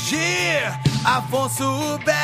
surgir. Afonso Beto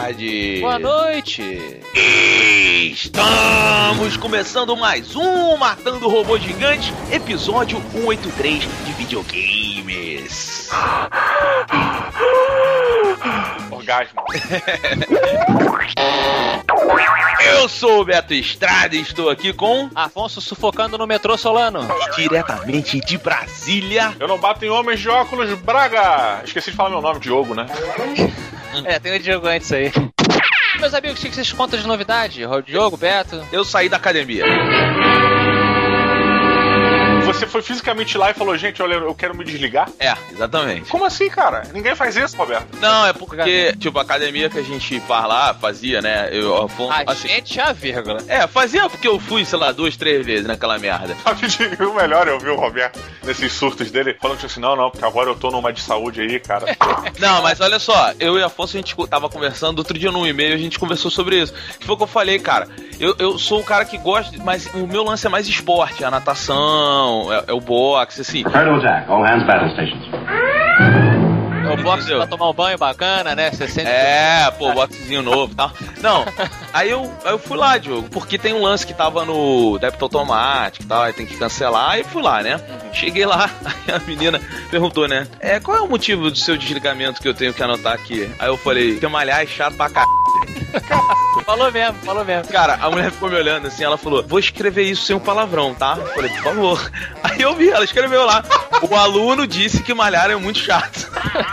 tarde. Boa noite. Estamos começando mais um Matando Robô Gigante, episódio 183 de videogames. Orgasmo. Eu sou o Beto Estrada e estou aqui com Afonso sufocando no metrô Solano. diretamente de Brasília. Eu não bato em homens de óculos, Braga! Esqueci de falar meu nome, Diogo, né? É, tem o Diogo antes aí. Meus amigos, o que vocês contam de novidade? Diogo, Beto? Eu saí da academia. Você foi fisicamente lá e falou, gente, olha, eu quero me desligar? É, exatamente. Como assim, cara? Ninguém faz isso, Roberto. Não, é porque, tipo, a academia que a gente faz lá, fazia, né? Eu, Afonso, A assim, gente a vírgula. É, fazia porque eu fui, sei lá, duas, três vezes naquela merda. O melhor é ouvir o Roberto nesses surtos dele falando tipo assim, não, não, porque agora eu tô numa de saúde aí, cara. Não, mas olha só, eu e Afonso, a gente tava conversando, outro dia num e-mail, a gente conversou sobre isso. Que foi o que eu falei, cara. Eu, eu sou um cara que gosta, mas o meu lance é mais esporte, a natação, é, é o boxe, assim. Colonel Attack, all hands battle stations. O box Entendeu? pra tomar um banho bacana, né? Você sente. É, pô, boxezinho novo e tal. Não, aí eu, aí eu fui lá, Diogo, porque tem um lance que tava no débito automático e tal, aí tem que cancelar, aí fui lá, né? Cheguei lá, aí a menina perguntou, né? É, qual é o motivo do seu desligamento que eu tenho que anotar aqui? Aí eu falei, que malhar é chato pra caralho. Falou mesmo, falou mesmo. Cara, a mulher ficou me olhando assim, ela falou: Vou escrever isso sem um palavrão, tá? Eu falei, por favor. Aí eu vi, ela escreveu lá. O aluno disse que malhar é muito chato.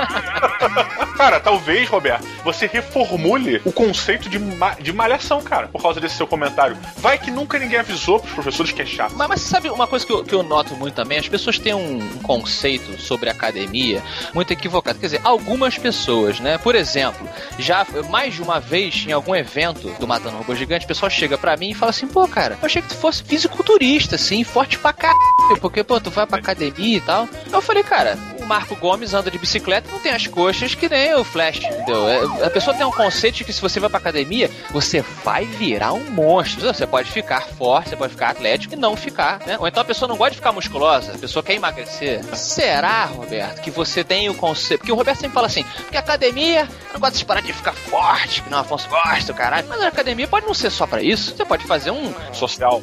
cara, talvez, Roberto, você reformule o conceito de, ma- de malhação, cara, por causa desse seu comentário. Vai que nunca ninguém avisou pros professores que é chato. Mas, mas sabe uma coisa que eu, que eu noto muito também? As pessoas têm um, um conceito sobre academia muito equivocado. Quer dizer, algumas pessoas, né? Por exemplo, já mais de uma vez em algum evento do Matando Robô Gigante, o pessoal chega pra mim e fala assim: pô, cara, eu achei que tu fosse fisiculturista, assim, forte pra caralho, porque, pô, tu vai pra academia e tal. Eu falei, cara, Marco Gomes anda de bicicleta não tem as coxas que nem o Flash, entendeu? É, A pessoa tem um conceito de que se você vai pra academia, você vai virar um monstro. Você pode ficar forte, você pode ficar atlético e não ficar, né? Ou então a pessoa não gosta de ficar musculosa, a pessoa quer emagrecer. Será, Roberto, que você tem o conceito? Porque o Roberto sempre fala assim, porque academia, não gosto dessas paradas de ficar forte, que não Afonso gosta, caralho. Mas a academia pode não ser só pra isso. Você pode fazer um. Social.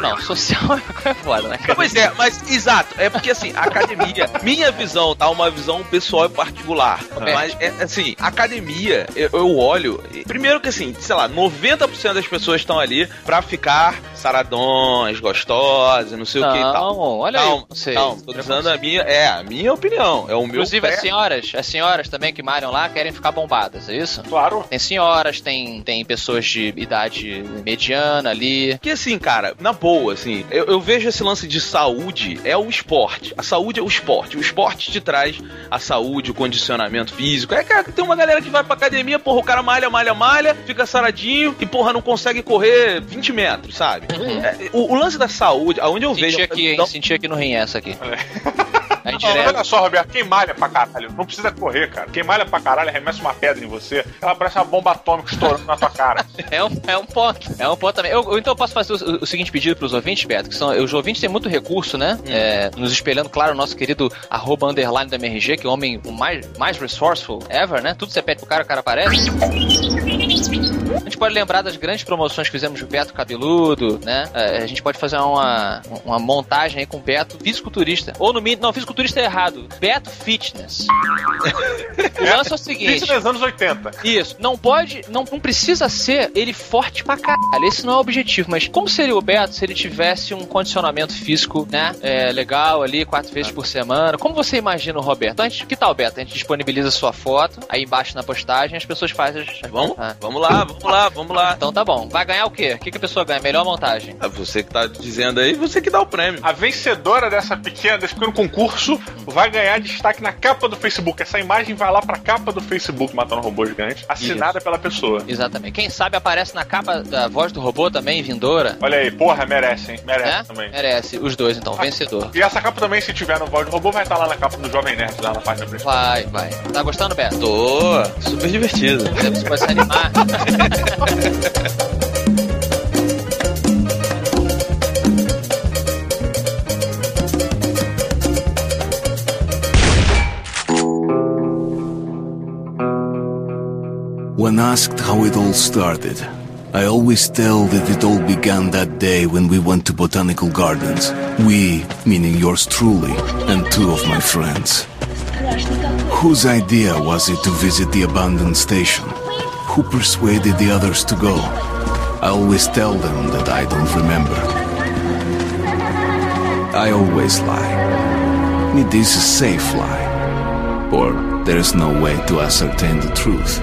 Não, social é foda, né? Pois é, mas exato, é porque assim, a academia, minha visão, tá? Uma visão pessoal e particular. Mas é assim, academia, eu, eu olho. Primeiro que assim, sei lá, 90% das pessoas estão ali pra ficar saradões, gostosas, não sei o que e tal. Não, olha Calma, aí. Não sei. calma, tô dizendo a minha, é, a minha opinião, é o meu Inclusive pré- as senhoras, as senhoras também que malham lá querem ficar bombadas, é isso? Claro. Tem senhoras, tem, tem pessoas de idade mediana ali. Porque assim, cara, na boa, assim, eu, eu vejo esse lance de saúde é o esporte. A saúde é o esporte. O esporte te traz a saúde, o condicionamento físico. É, cara, tem uma galera que vai pra academia, porra, o cara malha, malha, malha, fica saradinho e, porra, não consegue correr 20 metros, sabe? É, o, o lance da saúde, aonde eu vejo. Senti aqui, hein? Então, Senti aqui no rim essa aqui. A Não, olha só, Roberto, quem malha pra caralho? Não precisa correr, cara. Quem malha pra caralho arremessa uma pedra em você, ela parece uma bomba atômica estourando na tua cara. É um, é um ponto. É um ponto também. Eu, eu, então eu posso fazer o, o seguinte pedido pros ouvintes, Beto, que são. Os ouvintes têm muito recurso, né? É, nos espelhando, claro, o nosso querido arroba underline da MRG, que é o homem o mais, mais resourceful ever, né? Tudo você pede pro cara, o cara aparece. A gente pode lembrar das grandes promoções que fizemos do Beto Cabeludo, né? É, a gente pode fazer uma, uma montagem aí com o Beto fisiculturista. Ou no mínimo. Não, fisiculturista é errado. Beto Fitness. O lance é o seguinte. Isso nos anos 80. Isso. Não pode, não, não precisa ser ele forte pra caralho. Esse não é o objetivo. Mas como seria o Beto se ele tivesse um condicionamento físico, né? É, legal ali, quatro vezes por semana? Como você imagina o Roberto? Então, a gente, que tal, Beto? A gente disponibiliza sua foto, aí embaixo na postagem as pessoas fazem as. Vamos? Ah. Vamos lá, vamos lá, vamos lá. Então tá bom. Vai ganhar o quê? O que, que a pessoa ganha? Melhor montagem. Ah, Você que tá dizendo aí, você que dá o prêmio. A vencedora dessa pequena, desse pequeno concurso vai ganhar destaque na capa do Facebook. Essa imagem vai lá pra capa do Facebook Matando Robô Gigante, assinada pela pessoa. Exatamente. Quem sabe aparece na capa da voz do robô também, vindoura. Olha aí, porra, merece, hein? Merece Né? também. Merece. Os dois, então. Vencedor. E essa capa também, se tiver no voz do robô, vai estar lá na capa do Jovem Nerd, lá na página principal. Vai, vai. Tá gostando, Beto? Tô super divertido. Você pode se animar. When asked how it all started, I always tell that it all began that day when we went to botanical gardens. We, meaning yours truly, and two of my friends. Whose idea was it to visit the abandoned station? Who persuaded the others to go? I always tell them that I don't remember. I always lie. It is a safe lie. Or there is no way to ascertain the truth.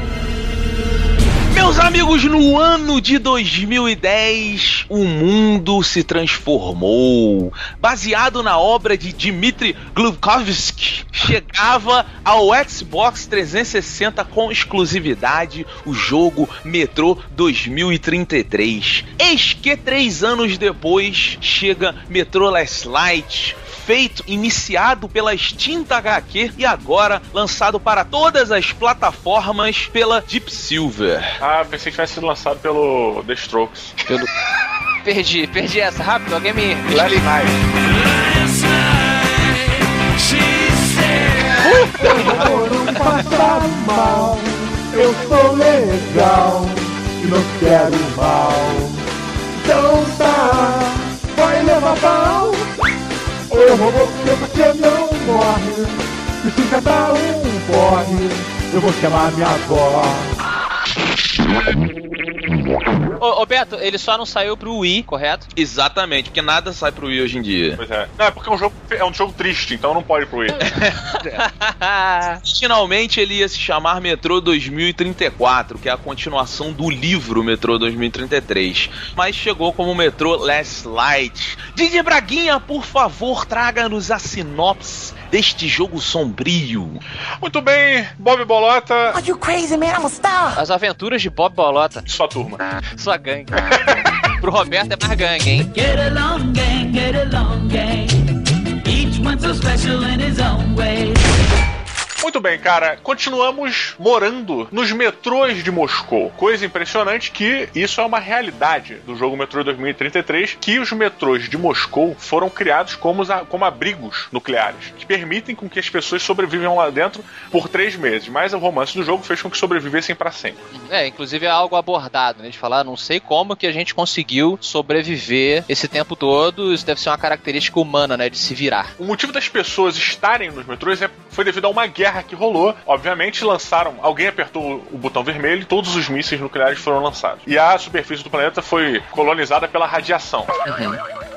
Meus amigos, no ano de 2010, o mundo se transformou. Baseado na obra de Dmitry Glukhovsky, chegava ao Xbox 360 com exclusividade o jogo Metro 2033. Eis que três anos depois chega Metro Last Light, feito, iniciado pela extinta HQ e agora lançado para todas as plataformas pela Deep Silver. Ah, pensei que tivesse sido lançado pelo The Strokes. Pelo... Perdi, perdi essa. Rápido, alguém me. me Last. Night. não passar mal. Eu sou legal e não quero mal. Então tá, vai levar pau. Eu vou porque você não morre. E se cada um morre, eu vou chamar minha avó. Ô, ô, Beto, ele só não saiu pro Wii, correto? Exatamente, porque nada sai pro Wii hoje em dia. Pois é. Não, é porque é um jogo, é um jogo triste, então não pode ir pro Wii. Finalmente ele ia se chamar Metrô 2034, que é a continuação do livro Metrô 2033. Mas chegou como Metrô Last Light. Didi Braguinha, por favor, traga-nos a sinopse deste jogo sombrio. Muito bem, Bob Bolota Are you crazy, man? I'm a star. As aventuras de Bob Bolota. sua turma. Sua gangue. Pro Roberto é mais gangue, hein? Get along, gang, get along, gang. Each one's so special in his own way. Muito bem, cara. Continuamos morando nos metrôs de Moscou. Coisa impressionante que isso é uma realidade do jogo Metrô 2033, que os metrôs de Moscou foram criados como, como abrigos nucleares, que permitem com que as pessoas sobrevivam lá dentro por três meses. Mas o romance do jogo fez com que sobrevivessem para sempre. É, inclusive é algo abordado, né? De falar, não sei como que a gente conseguiu sobreviver esse tempo todo. Isso deve ser uma característica humana, né? De se virar. O motivo das pessoas estarem nos metrôs é, foi devido a uma guerra que rolou. Obviamente, lançaram. Alguém apertou o botão vermelho e todos os mísseis nucleares foram lançados. E a superfície do planeta foi colonizada pela radiação.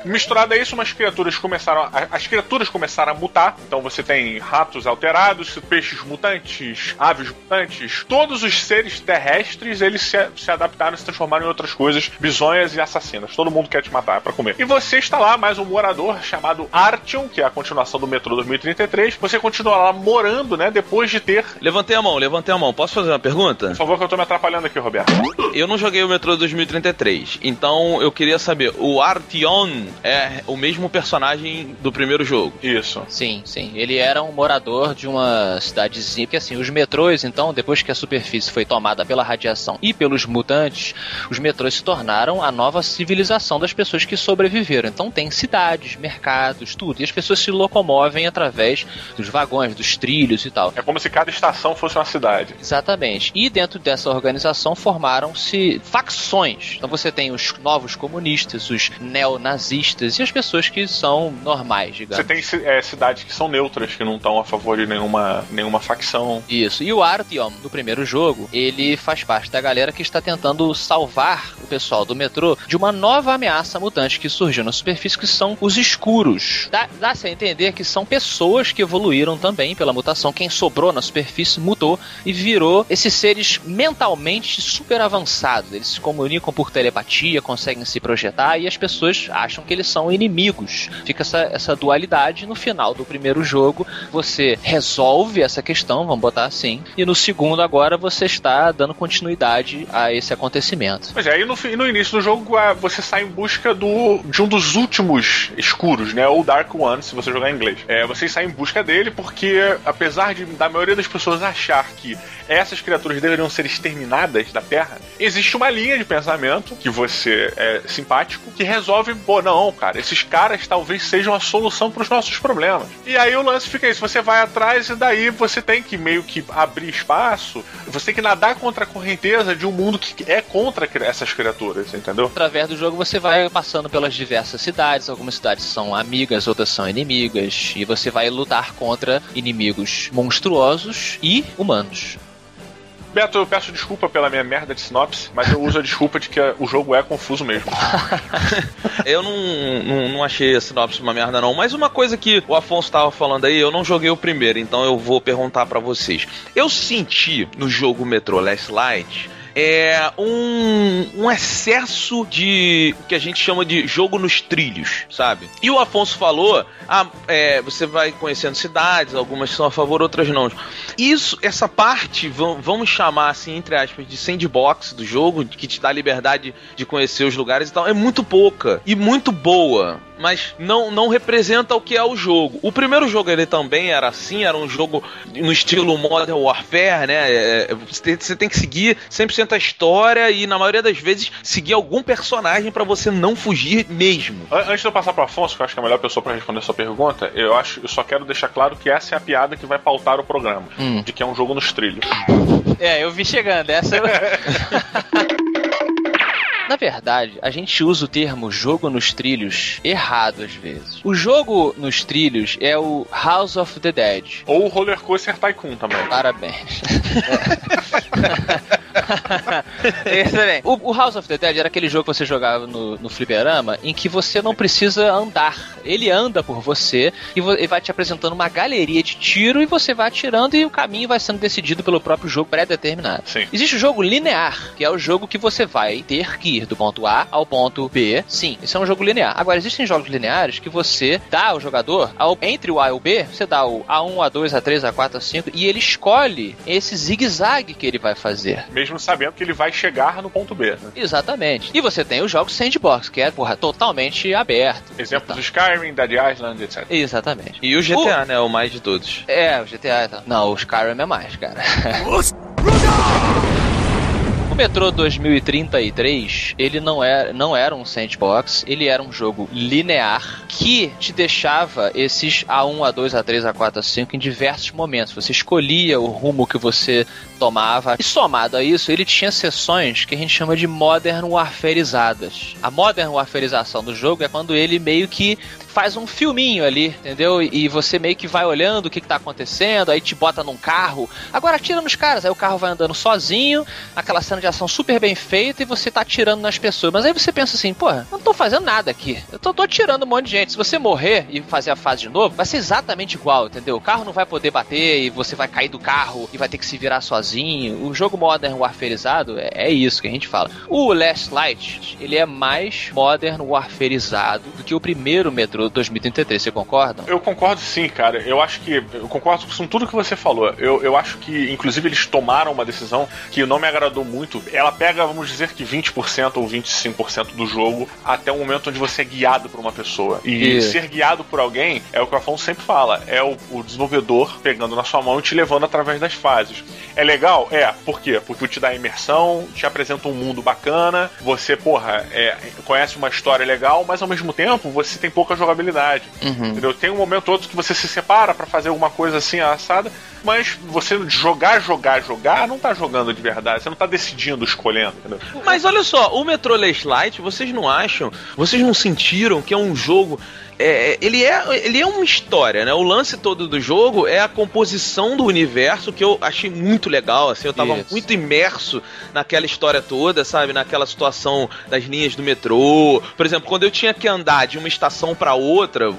Misturado a isso, umas criaturas começaram. A, as criaturas começaram a mutar. Então você tem ratos alterados, peixes mutantes, aves mutantes. Todos os seres terrestres eles se, se adaptaram e se transformaram em outras coisas, bizonhas e assassinas. Todo mundo quer te matar pra comer. E você está lá, mais um morador chamado Artyom, que é a continuação do metrô 2033. Você continua lá morando, né? Depois de ter. Levantei a mão, levantei a mão. Posso fazer uma pergunta? Por favor, que eu tô me atrapalhando aqui, Roberto. Eu não joguei o Metrô 2033, então eu queria saber, o Artion é o mesmo personagem do primeiro jogo. Isso. Sim, sim. Ele era um morador de uma cidadezinha. Porque assim, os metrôs, então, depois que a superfície foi tomada pela radiação e pelos mutantes, os metrôs se tornaram a nova civilização das pessoas que sobreviveram. Então tem cidades, mercados, tudo. E as pessoas se locomovem através dos vagões, dos trilhos e tal. É como se cada estação fosse uma cidade. Exatamente. E dentro dessa organização formaram-se facções. Então você tem os novos comunistas, os neonazistas e as pessoas que são normais, digamos. Você tem é, cidades que são neutras, que não estão a favor de nenhuma, nenhuma facção. Isso. E o Artyom, do primeiro jogo, ele faz parte da galera que está tentando salvar o pessoal do metrô de uma nova ameaça mutante que surgiu na superfície, que são os escuros. Dá- Dá-se a entender que são pessoas que evoluíram também pela mutação. Quem sobrou na superfície mudou e virou esses seres mentalmente super avançados. Eles se comunicam por telepatia, conseguem se projetar e as pessoas acham que eles são inimigos. Fica essa, essa dualidade. No final do primeiro jogo, você resolve essa questão, vamos botar assim, e no segundo agora você está dando continuidade a esse acontecimento. Pois é, aí no, no início do jogo você sai em busca do, de um dos últimos escuros, né? Ou Dark One, se você jogar em inglês. É, você sai em busca dele porque, apesar de da maioria das pessoas achar que essas criaturas deveriam ser exterminadas da Terra, existe uma linha de pensamento que você é simpático que resolve, pô, não, cara, esses caras talvez sejam a solução para os nossos problemas. E aí o lance fica isso, você vai atrás e daí você tem que meio que abrir espaço, você tem que nadar contra a correnteza de um mundo que é contra essas criaturas, entendeu? Através do jogo você vai passando pelas diversas cidades, algumas cidades são amigas, outras são inimigas, e você vai lutar contra inimigos monstruosos e humanos. Beto, eu peço desculpa pela minha merda de sinopse, mas eu uso a desculpa de que o jogo é confuso mesmo. Eu não, não, não achei a sinopse uma merda, não. Mas uma coisa que o Afonso tava falando aí, eu não joguei o primeiro, então eu vou perguntar pra vocês. Eu senti no jogo Metro Last Light é um, um excesso de o que a gente chama de jogo nos trilhos, sabe? E o Afonso falou: ah, é, você vai conhecendo cidades, algumas são a favor, outras não. Isso, essa parte, vam- vamos chamar assim, entre aspas, de sandbox do jogo, que te dá liberdade de conhecer os lugares e tal, é muito pouca e muito boa. Mas não, não representa o que é o jogo. O primeiro jogo ele também era assim, era um jogo no estilo Modern Warfare, né? É, você, tem, que seguir 100% a história e na maioria das vezes seguir algum personagem pra você não fugir mesmo. An- Antes de eu passar pro Afonso, que eu acho que é a melhor pessoa pra responder a sua pergunta, eu acho, eu só quero deixar claro que essa é a piada que vai pautar o programa, Hum. de que é um jogo nos trilhos. É, eu vi chegando. Essa eu... Na verdade, a gente usa o termo jogo nos trilhos errado às vezes. O jogo nos trilhos é o House of the Dead. Ou o Roller Coaster Tycoon também. Parabéns. Excelente. O, o House of the Dead era aquele jogo que você jogava no, no fliperama em que você não precisa andar. Ele anda por você e vo- ele vai te apresentando uma galeria de tiro e você vai atirando e o caminho vai sendo decidido pelo próprio jogo pré-determinado. Existe o jogo linear, que é o jogo que você vai ter que ir do ponto A ao ponto B. Sim, isso é um jogo linear. Agora, existem jogos lineares que você dá ao jogador, ao- entre o A e o B, você dá o A1, A2, A3, A4, A5, e ele escolhe esse zigue-zague que ele vai fazer. Mesmo sabendo que ele vai chegar no ponto B. né? Exatamente. E você tem os jogos sandbox, que é, porra, totalmente aberto. Exemplos do Skyrim, Dead Island, etc. Exatamente. E o GTA, né? O mais de todos. É, o GTA e tal. Não, o Skyrim é mais, cara. Metrô 2033, ele não era, não era um sandbox, ele era um jogo linear que te deixava esses A1, A2, A3, A4, A5 em diversos momentos. Você escolhia o rumo que você tomava. E somado a isso, ele tinha sessões que a gente chama de modern warfareizadas. A modern warfareização do jogo é quando ele meio que faz um filminho ali, entendeu? E você meio que vai olhando o que, que tá acontecendo, aí te bota num carro, agora atira nos caras, aí o carro vai andando sozinho, aquela cena de ação super bem feita e você tá atirando nas pessoas. Mas aí você pensa assim, porra, eu não tô fazendo nada aqui. Eu tô, tô atirando um monte de gente. Se você morrer e fazer a fase de novo, vai ser exatamente igual, entendeu? O carro não vai poder bater e você vai cair do carro e vai ter que se virar sozinho. O jogo Modern Warfareizado é, é isso que a gente fala. O Last Light, ele é mais Modern Warfareizado do que o primeiro Metro 2033, você concorda? Eu concordo sim, cara. Eu acho que. Eu concordo com tudo que você falou. Eu, eu acho que, inclusive, eles tomaram uma decisão que não me agradou muito ela pega, vamos dizer que 20% ou 25% do jogo até o momento onde você é guiado por uma pessoa. E Isso. ser guiado por alguém é o que o Afonso sempre fala, é o, o desenvolvedor pegando na sua mão e te levando através das fases. É legal? É. Por quê? Porque te dá imersão, te apresenta um mundo bacana, você, porra, é, conhece uma história legal, mas ao mesmo tempo você tem pouca jogabilidade. Entendeu? Tem um momento ou outro que você se separa pra fazer alguma coisa assim assada, mas você jogar, jogar, jogar, não tá jogando de verdade, você não tá decidindo, escolhendo, entendeu? Mas olha só, o Metro Last Light, vocês não acham, vocês não sentiram que é um jogo. É, é, ele, é, ele é uma história, né? O lance todo do jogo é a composição do universo que eu achei muito legal. Assim, eu tava Isso. muito imerso naquela história toda, sabe? Naquela situação das linhas do metrô. Por exemplo, quando eu tinha que andar de uma estação pra outra,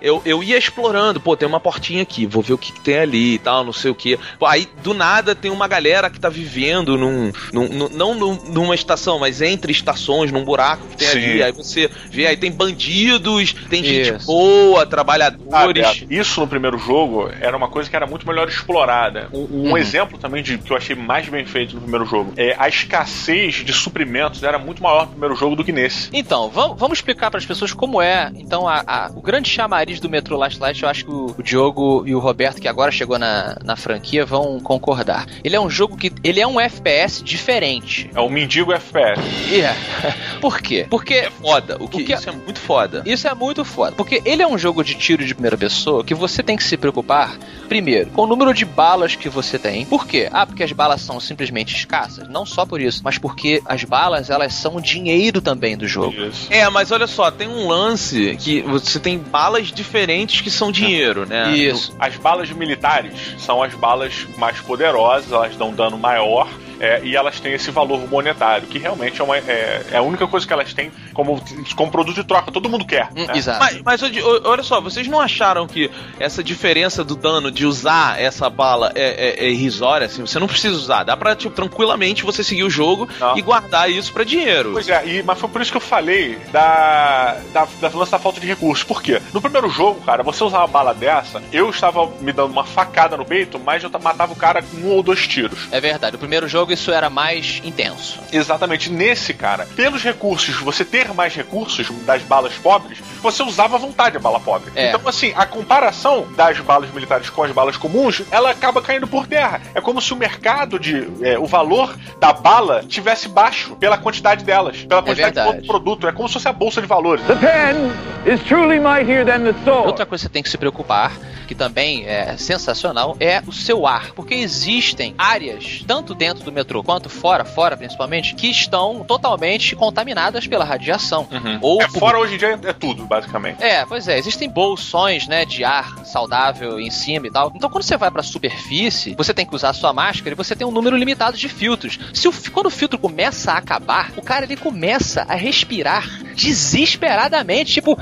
eu, eu ia explorando. Pô, tem uma portinha aqui, vou ver o que, que tem ali e tal, não sei o que. Aí, do nada, tem uma galera que tá vivendo num. num- num- não num- numa estação, mas entre estações, num buraco que tem Sim. ali. Aí você vê, aí tem bandidos, tem gente Isso. boa, Ah, trabalhadores. Beto, isso no primeiro jogo era uma coisa que era muito melhor explorada. Um, um Uhum. exemplo também de que eu achei mais bem feito no primeiro jogo é a escassez de suprimentos era muito maior no primeiro jogo do que nesse. Então, vamos, vamos explicar para as pessoas como é. Então, a- a- o grande chamariz do Metro Last Light, eu acho que o, o Diogo e o Roberto, que agora chegou na, na franquia, vão concordar. Ele é um jogo que. Ele é um FPS diferente. É o mendigo FPS. E é. Por quê? Porque. É foda. O que, O que- Isso é muito foda. Isso é muito foda. Porque ele é um jogo de tiro de primeira pessoa que você tem que se preocupar, primeiro, com o número de balas que você tem. Por quê? Ah, porque as balas são simplesmente escassas? Não só por isso, mas porque as balas, elas são o dinheiro também do jogo. Isso. É, mas olha só, tem um lance que você tem balas diferentes que são dinheiro, né? Isso. As balas militares são as balas mais poderosas, elas dão dano maior. É, e elas têm esse valor monetário, que realmente é, uma- é- é a única coisa que elas têm como, como produto de troca. Todo mundo quer. Hum, né? Exato. Mas, mas olha só, vocês não acharam que essa diferença do dano de usar essa bala é, é- é irrisória? Assim, você não precisa usar, dá pra tipo, tranquilamente você seguir o jogo Não. e guardar isso pra dinheiro. Pois é, e- mas foi por isso que eu falei da, da, da da falta de recursos. Por quê? No primeiro jogo, cara, você usar uma bala dessa, eu estava me dando uma facada no peito, mas eu ta- matava o cara com um ou dois tiros. É verdade. No primeiro jogo isso era mais intenso. Exatamente nesse, cara, pelos recursos, você ter mais recursos das balas pobres, você usava à vontade a bala pobre. É. Então, assim, a comparação das balas militares com as balas comuns, ela acaba caindo por terra. É como se o mercado de. é, o valor da bala tivesse baixo pela quantidade delas, pela quantidade de verdade. outro produto. É como se fosse a bolsa de valores. The pen is truly mightier than the sword. Outra coisa que você tem que se preocupar, que também é sensacional, é o seu ar. Porque existem áreas, tanto dentro do metrô quanto fora, fora principalmente, que estão totalmente contaminadas pela radiação. Ou É, por- fora hoje em dia é tudo, basicamente. É, pois é, existem bolsões, né, de ar saudável em cima e tal. Então, quando você vai pra superfície, você tem que usar a sua máscara e você tem um número limitado de filtros. Se o, quando o filtro começa a acabar, o cara ele começa a respirar desesperadamente, tipo,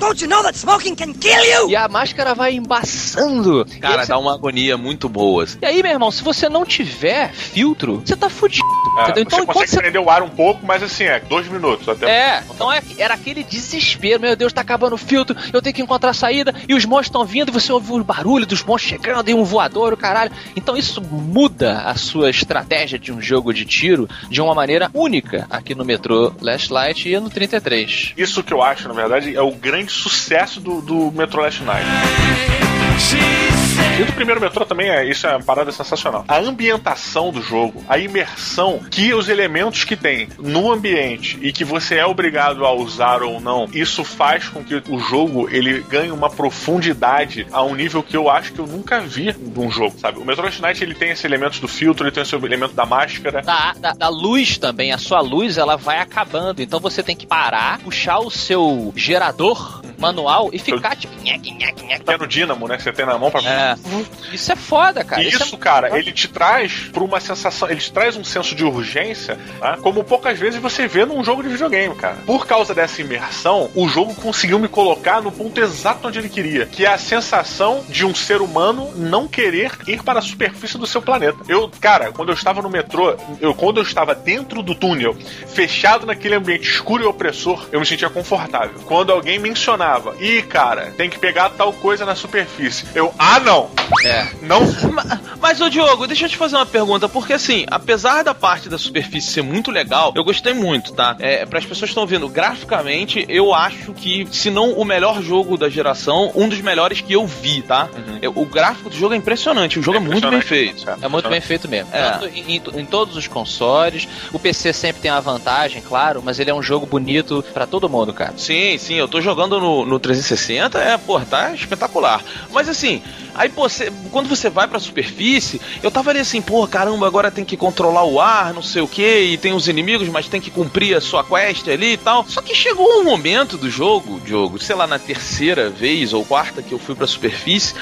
Don't you know that smoking can kill you? e a máscara vai embaçando. Cara, dá uma agonia muito boa. E aí, meu irmão, se você não tiver filtro, você tá fudido. É, entendeu? Então, você consegue você prender o ar um pouco, mas assim, é dois minutos até. É, então é, era aquele desespero. Meu Deus, tá acabando o filtro, eu tenho que encontrar a saída, e os monstros estão vindo, e você ouve o barulho dos monstros chegando, e um voador, o caralho. Então isso muda a sua estratégia de um jogo de tiro de uma maneira única aqui no metrô Last Light e no 33. Isso que eu acho, na verdade, é o grande sucesso do, do Metro Last Night. E do primeiro metrô também é isso é uma parada sensacional. A ambientação do jogo, a imersão que os elementos que tem no ambiente e que você é obrigado a usar ou não, isso faz com que o jogo ele ganhe uma profundidade a um nível que eu acho que eu nunca vi num jogo, sabe? O Metro Last Night ele tem esses elementos do filtro, ele tem esse elemento da máscara. Da, da, da luz também, a sua luz ela vai acabando, então você tem que parar, puxar o seu gerador manual e ficar tipo. nhaque, nhaque, Pequeno dínamo, né? Que você tem na mão pra É. Isso é foda, cara. E Isso, isso, é... cara, ele te traz por uma sensação, ele te traz um senso de urgência, tá? como poucas vezes você vê num jogo de videogame, cara. Por causa dessa imersão, o jogo conseguiu me colocar no ponto exato onde ele queria, que é a sensação de um ser humano não querer ir para a superfície do seu planeta. Eu, cara, quando eu estava no metrô, eu quando eu estava dentro do túnel, fechado naquele ambiente escuro e opressor, eu me sentia confortável. Quando alguém mencionava falava: ih, cara, tem que pegar tal coisa na superfície. Eu, ah, não! É. Não. Ma- Mas, ô Diogo, deixa eu te fazer uma pergunta, porque assim, apesar da parte da superfície ser muito legal, eu gostei muito, tá? É, para as pessoas que estão vendo, graficamente, eu acho que, se não o melhor jogo da geração, um dos melhores que eu vi, tá? Eu- o gráfico do jogo é impressionante, o jogo é, muito bem feito. É muito bem feito mesmo. É. Tanto em, em- em todos os consoles. O PC sempre tem uma vantagem, claro, mas ele é um jogo bonito pra todo mundo, cara. Sim, sim, eu tô jogando no, no 360, é, pô, tá espetacular. Mas assim, aí, pô, cê- quando você vai pra superfície, eu tava ali assim, pô, caramba, agora tem que controlar o ar, não sei o que, e tem os inimigos, mas tem que cumprir a sua quest ali e tal. Só que chegou um momento do jogo, Diogo, sei lá, na terceira vez ou quarta que eu fui pra superfície,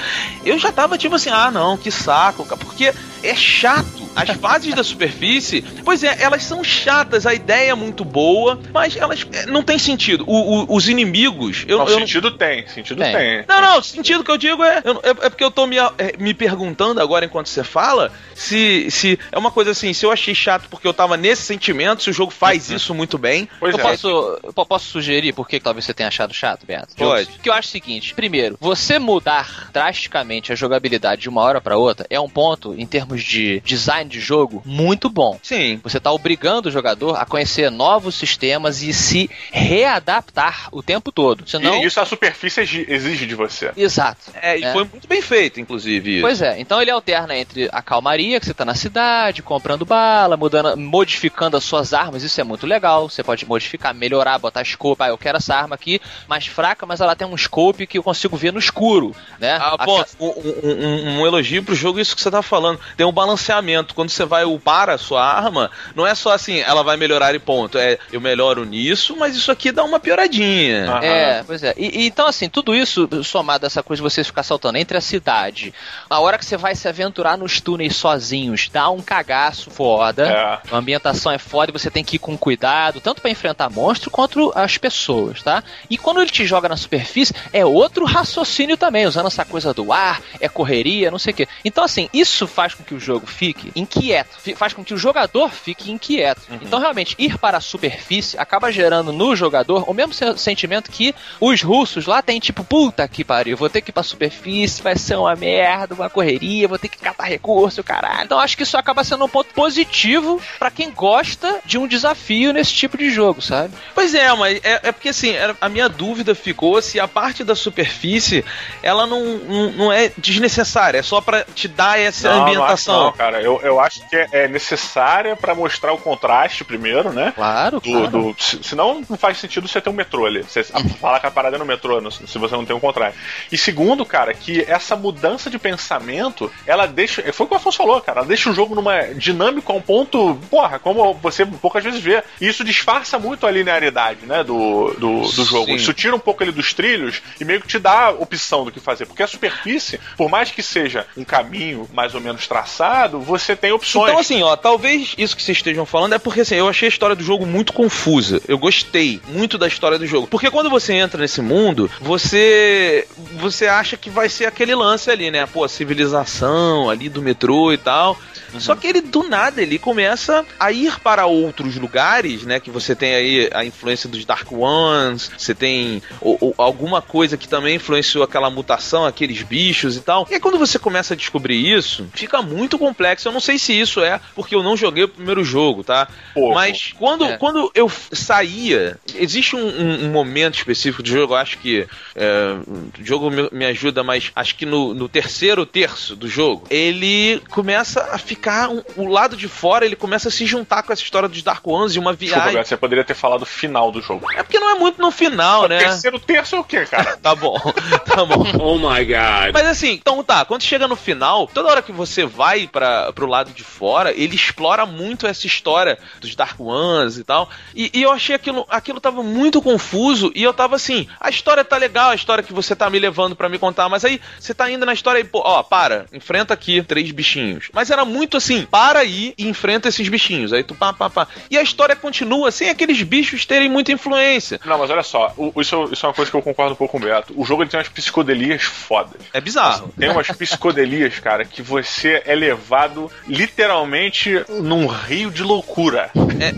eu já tava tipo assim, ah, não, que saco, porque é chato. As fases da superfície, pois é, elas são chatas, a ideia é muito boa, mas elas é, não tem sentido. O- o- os inimigos, eu, sentido tem, sentido Tem. tem. não, não, o sentido que eu digo é, eu- é, é porque eu tô me, é, me perguntando agora enquanto você fala se, se é uma coisa assim, se eu achei chato porque eu tava nesse sentimento, se o jogo faz isso muito bem. Pois eu é. posso, eu po- posso sugerir por que que talvez você tenha achado chato, Beto? Pode. Porque eu acho o seguinte: primeiro, você mudar drasticamente a jogabilidade de uma hora pra outra é um ponto, em termos de design de jogo, muito bom. Sim. Você tá obrigando o jogador a conhecer novos sistemas e se readaptar o tempo todo. Senão. E isso a superfície exi- exige de você. Exato. É, e É. foi muito bem feito, inclusive. isso. Pois é, então ele alterna entre a calmaria, que você tá na cidade, comprando bala, mudando, modificando as suas armas, isso é muito legal. Você pode modificar, melhorar, botar scope. Ah, eu quero essa arma aqui mais fraca, mas ela tem um scope que eu consigo ver no escuro, né? Ah, A- bom, um, um- um- um elogio pro jogo, isso que você tá falando. Tem um balanceamento. Quando você vai upar a sua arma, não é só assim, ela vai melhorar e ponto. É, eu melhoro nisso, mas isso aqui dá uma pioradinha. Aham. É, pois é. E, e então, assim, tudo isso somado a essa coisa de você ficar saltando entre a cidade, a hora que você vai se aventurar nos túneis sozinhos, dá um cagaço foda. É. A ambientação é foda e você tem que ir com cuidado, tanto pra enfrentar monstro quanto as pessoas, tá? E quando ele te joga na superfície, é outro raciocínio também, usando essa coisa do ar, é correria, não sei o quê. Então, assim, isso faz com que o jogo fique inquieto, faz com que o jogador fique inquieto. Então, realmente, ir para a superfície acaba gerando no jogador o mesmo se- sentimento que os russos lá têm, tipo, puta que pariu, vou ter que ir pra superfície, vai ser uma merda, uma correria, vou ter que catar recurso, caralho. Então, acho que isso acaba sendo um ponto positivo pra quem gosta de um desafio nesse tipo de jogo, sabe? Pois é, mas é, é porque assim, a minha dúvida ficou se a parte da superfície ela não, não, não é desnecessária, é só pra te dar essa Não, não acho ambientação. não, cara. Eu, eu acho que é, necessária pra mostrar o contraste primeiro, né? Claro, Do, claro. do, se- senão não faz sentido você ter um metrô ali. Você falar que a parada no metrô, se você não tem um contraste. E segundo, cara, que essa mudança de pensamento, ela deixa. Foi o que o Afonso falou, cara. Ela deixa o jogo numa dinâmica a um ponto, porra, como você poucas vezes vê. E isso disfarça muito a linearidade, né? Do, do, do jogo. Sim. Isso tira um pouco ele dos trilhos e meio que te dá a opção do que fazer. Porque a superfície, por mais que seja um caminho mais ou menos traçado, você tem opções. Então, assim, ó, talvez isso que vocês estejam falando é porque, assim, eu achei a história do jogo muito confusa. Eu gostei muito da história do jogo. Porque quando você entra nesse mundo, você você acha que vai ser aquele lance ali, né? Pô, a civilização ali do metrô e tal. Só que ele, do nada, ele começa a ir para outros lugares, né? Que você tem aí a influência dos Dark Ones, você tem o- o- alguma coisa que também influenciou aquela mutação, aqueles bichos e tal. E aí, quando você começa a descobrir isso, fica muito complexo. Eu não sei se isso é porque eu não joguei o primeiro jogo, tá? Pouco. Mas quando, É. quando eu saía, existe um, um- um momento específico do jogo, eu acho que é, o jogo me, me ajuda, mas acho que no, no terceiro terço do jogo, ele começa a ficar, um- o lado de fora, ele começa a se juntar com essa história dos Dark Ones e uma viagem. Você poderia ter falado final do jogo. É porque não é muito no final, O né? terceiro terço é o quê, cara? Tá bom, tá bom. Oh my god. Mas assim, então tá, quando chega no final, toda hora que você vai para pro lado de fora, ele explora muito essa história dos Dark Ones e tal. E, e eu achei aquilo, aquilo tava muito confuso e eu tava assim, a história tá legal, a história que você tá me levando pra me contar, mas aí você tá indo na história e, pô, ó, para, enfrenta aqui três bichinhos. Mas era muito muito assim, para aí e enfrenta esses bichinhos. Aí tu pá, pá, pá. E a história continua sem aqueles bichos terem muita influência. Não, mas olha só, o- isso, isso é uma coisa que eu concordo um pouco com o Beto. O jogo ele tem umas psicodelias fodas. É bizarro. Tem umas psicodelias, cara, que você é levado literalmente num rio de loucura.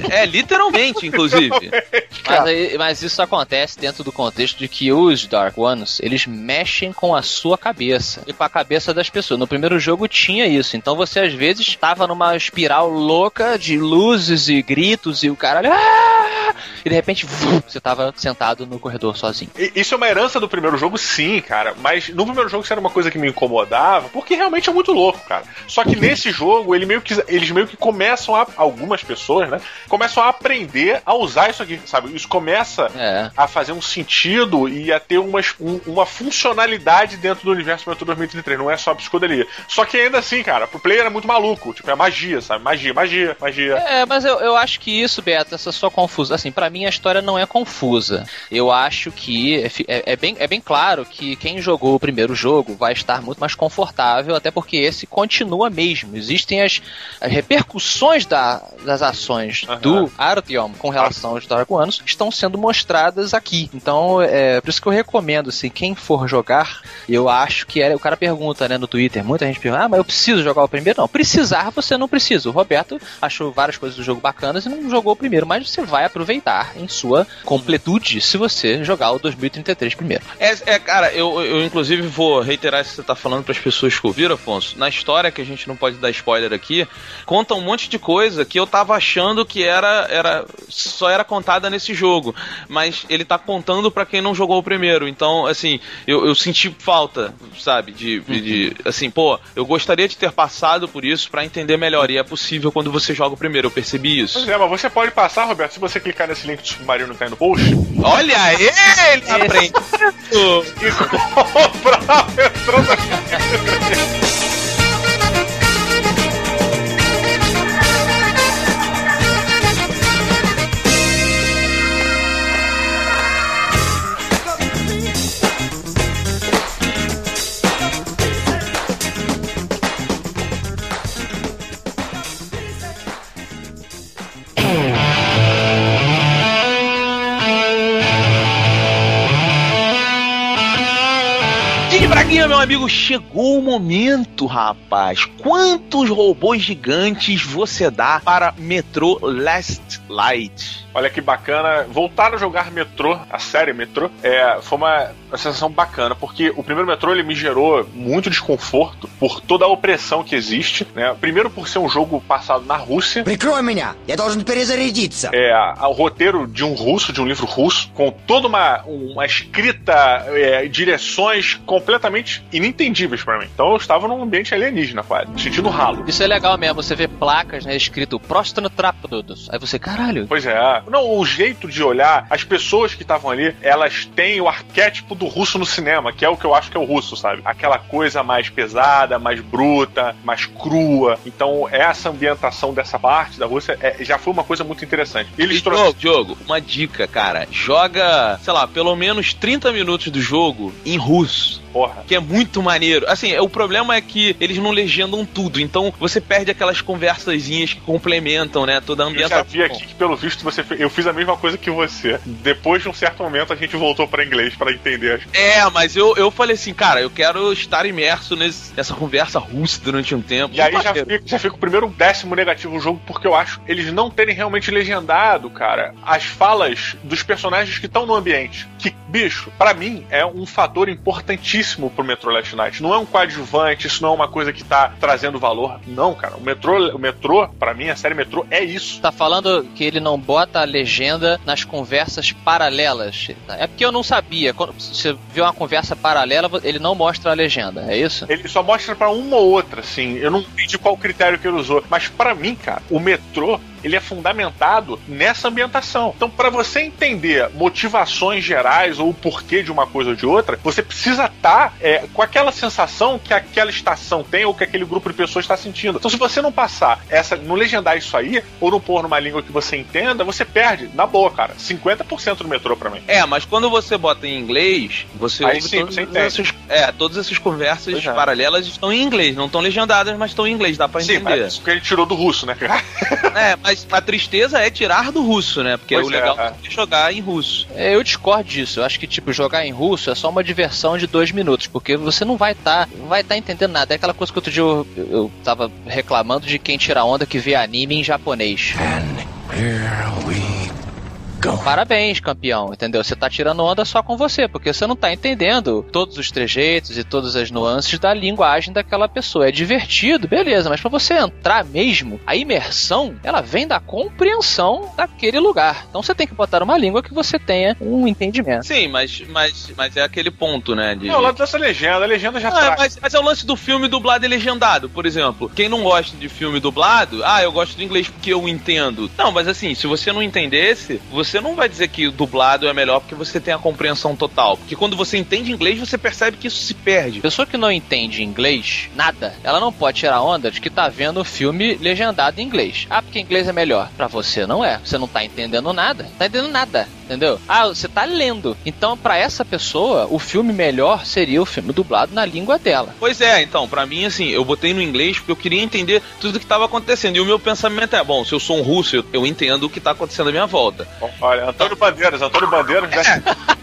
É, é, literalmente, inclusive. Mas, aí- mas isso acontece dentro do contexto de que os Dark Ones, eles mexem com a sua cabeça e com a cabeça das pessoas. No primeiro jogo tinha isso, então você às vezes estava numa espiral louca de luzes e gritos e o caralho. "Ah!" E de repente você tava sentado no corredor sozinho. Isso é uma herança do primeiro jogo, sim, cara. Mas no primeiro jogo isso era uma coisa que me incomodava, porque realmente é muito louco, cara. Só que nesse jogo, ele meio que, eles meio que começam a. Algumas pessoas, né? Começam a aprender a usar isso aqui, sabe? Isso começa É. a fazer um sentido e a ter umas, um- uma funcionalidade dentro do universo Metro 2033. Não é só psicodelia. Só que ainda assim, cara, pro player é muito maluco. Tipo, é magia, sabe? Magia, magia, magia. É, mas eu, eu acho que isso, Beto, essa sua confusão. Assim, pra mim a história não é confusa. Eu acho que é, é- é bem, é bem claro que quem jogou o primeiro jogo vai estar muito mais confortável, até porque esse continua mesmo. Existem as, as repercussões da- das ações Aham. do Artyom com relação aos Ones estão sendo mostradas aqui. Então, é por isso que eu recomendo, assim, quem for jogar, eu acho que é, o cara pergunta, né, no Twitter, muita gente pergunta, ah, mas eu preciso jogar o primeiro? Não, precisar você não precisa. O Roberto achou várias coisas do jogo bacanas e não jogou o primeiro, mas você vai aproveitar em sua completude se você jogar o 2033 primeiro. É, é, cara, eu, eu inclusive vou reiterar isso que você tá falando para as pessoas que ouviram, Afonso. Na história, que a gente não pode dar spoiler aqui, conta um monte de coisa que eu tava achando que era, era só era contada nesse jogo. Mas ele tá contando para quem não jogou o primeiro. Então, assim, eu, eu senti falta, sabe? De, de- assim, pô, eu gostaria de ter passado por isso para entender melhor. E é possível quando você joga o primeiro, eu percebi Pois isso. é, mas você pode passar, Roberto, se você clicar nesse link do Submarino que tá aí no post Olha ele aprende. e comprar o amigo, chegou o momento, rapaz. Quantos robôs gigantes você dá para Metro Last Light? Olha que bacana. Voltar a jogar Metrô, a série Metrô, é, foi uma, uma sensação bacana, porque o primeiro Metrô ele me gerou muito desconforto por toda a opressão que existe. Né? Primeiro por ser um jogo passado na Rússia. É, o roteiro de um russo, de um livro russo, com toda uma, uma escrita, é, direções completamente inintendíveis para mim. Então eu estava num ambiente alienígena, quase, sentindo ralo. Isso é legal mesmo, você vê placas, né, escrito Prostrano Aí você, caralho. Pois é, não, o jeito de olhar, as pessoas que estavam ali, elas têm o arquétipo do russo no cinema, que é o que eu acho que é o russo, sabe? Aquela coisa mais pesada, mais bruta, mais crua. Então, essa ambientação dessa parte da Rússia é- já foi uma coisa muito interessante. Eles E, trouxeram. Diogo, Diogo, uma dica, cara. Joga, sei lá, pelo menos 30 minutos do jogo em russo. Porra. Que é muito maneiro. Assim, o problema é que eles não legendam tudo. Então você perde aquelas conversazinhas que complementam, né? Toda a Eu já ambientação. vi aqui que, pelo visto, você eu fiz a mesma coisa que você. Depois de um certo momento, a gente voltou para inglês para entender as É, mas eu, eu falei assim, cara, eu quero estar imerso nesse- nessa conversa russa durante um tempo. E aí já fica, já fica o primeiro décimo negativo no jogo, porque eu acho eles não terem realmente legendado, cara, as falas dos personagens que estão no ambiente. Que, bicho, pra mim é um fator importantíssimo pro Metro Last Night. Não é um coadjuvante, isso não é uma coisa que tá trazendo valor. Não, cara. O metrô, o metrô para mim, a série Metrô é isso. Tá falando que ele não bota a legenda nas conversas paralelas. É porque eu não sabia. Quando você vê uma conversa paralela, ele não mostra a legenda, é isso? Ele só mostra pra uma ou outra, assim. Eu não entendi qual critério que ele usou. Mas pra mim, cara, o metrô ele é fundamentado nessa ambientação. Então, para você entender motivações gerais ou o porquê de uma coisa ou de outra, você precisa estar é, com aquela sensação que aquela estação tem ou que aquele grupo de pessoas está sentindo. Então, se você não passar essa, não legendar isso aí, ou não pôr numa língua que você entenda, você perde, na boa, cara. 50% do metrô pra mim. É, mas quando você bota em inglês, você Aí ouve sim, todas você entende. essas, é, todas essas conversas é. paralelas estão em inglês, não estão legendadas, mas estão em inglês, dá pra Sim, entender. mas isso que ele tirou do russo, né? É, mas a tristeza é tirar do russo, né? Porque Pois o legal é, é, é jogar em russo. É, Eu discordo disso. Eu acho que, tipo, jogar em russo é só uma diversão de dois minutos, porque você não vai estar não vai tá entendendo nada. É aquela coisa que outro dia eu, eu tava reclamando de quem tira onda que vê anime em japonês. Parabéns, campeão, entendeu? Você tá tirando onda só com você, porque você não tá entendendo todos os trejeitos e todas as nuances da linguagem daquela pessoa. É divertido, beleza, mas pra você entrar mesmo, a imersão, ela vem da compreensão daquele lugar. Então você tem que botar uma língua que você tenha um entendimento. Sim, mas, mas, mas é aquele ponto, né? De... Não, lá dessa legenda, a legenda já Ah, traz. mas, mas é o lance do filme dublado e legendado, por exemplo. Quem não gosta de filme dublado, ah, eu gosto do inglês porque eu entendo. Não, mas assim, se você não entendesse, você não vai dizer que o dublado é melhor porque você tem a compreensão total. Porque quando você entende inglês, você percebe que isso se perde. Pessoa que não entende inglês, nada, ela não pode tirar onda de que tá vendo o filme legendado em inglês. Ah, porque inglês é melhor. Pra você não é. Você não tá entendendo nada. Tá entendendo nada, entendeu? Ah, você tá lendo. Então, pra essa pessoa, o filme melhor seria o filme dublado na língua dela. Pois é, então, pra mim, assim, eu botei no inglês porque eu queria entender tudo o que tava acontecendo. E o meu pensamento é, bom, se eu sou um russo, eu, eu entendo o que tá acontecendo à minha volta. Olha, Antônio Bandeiras, Antônio Bandeiras. né?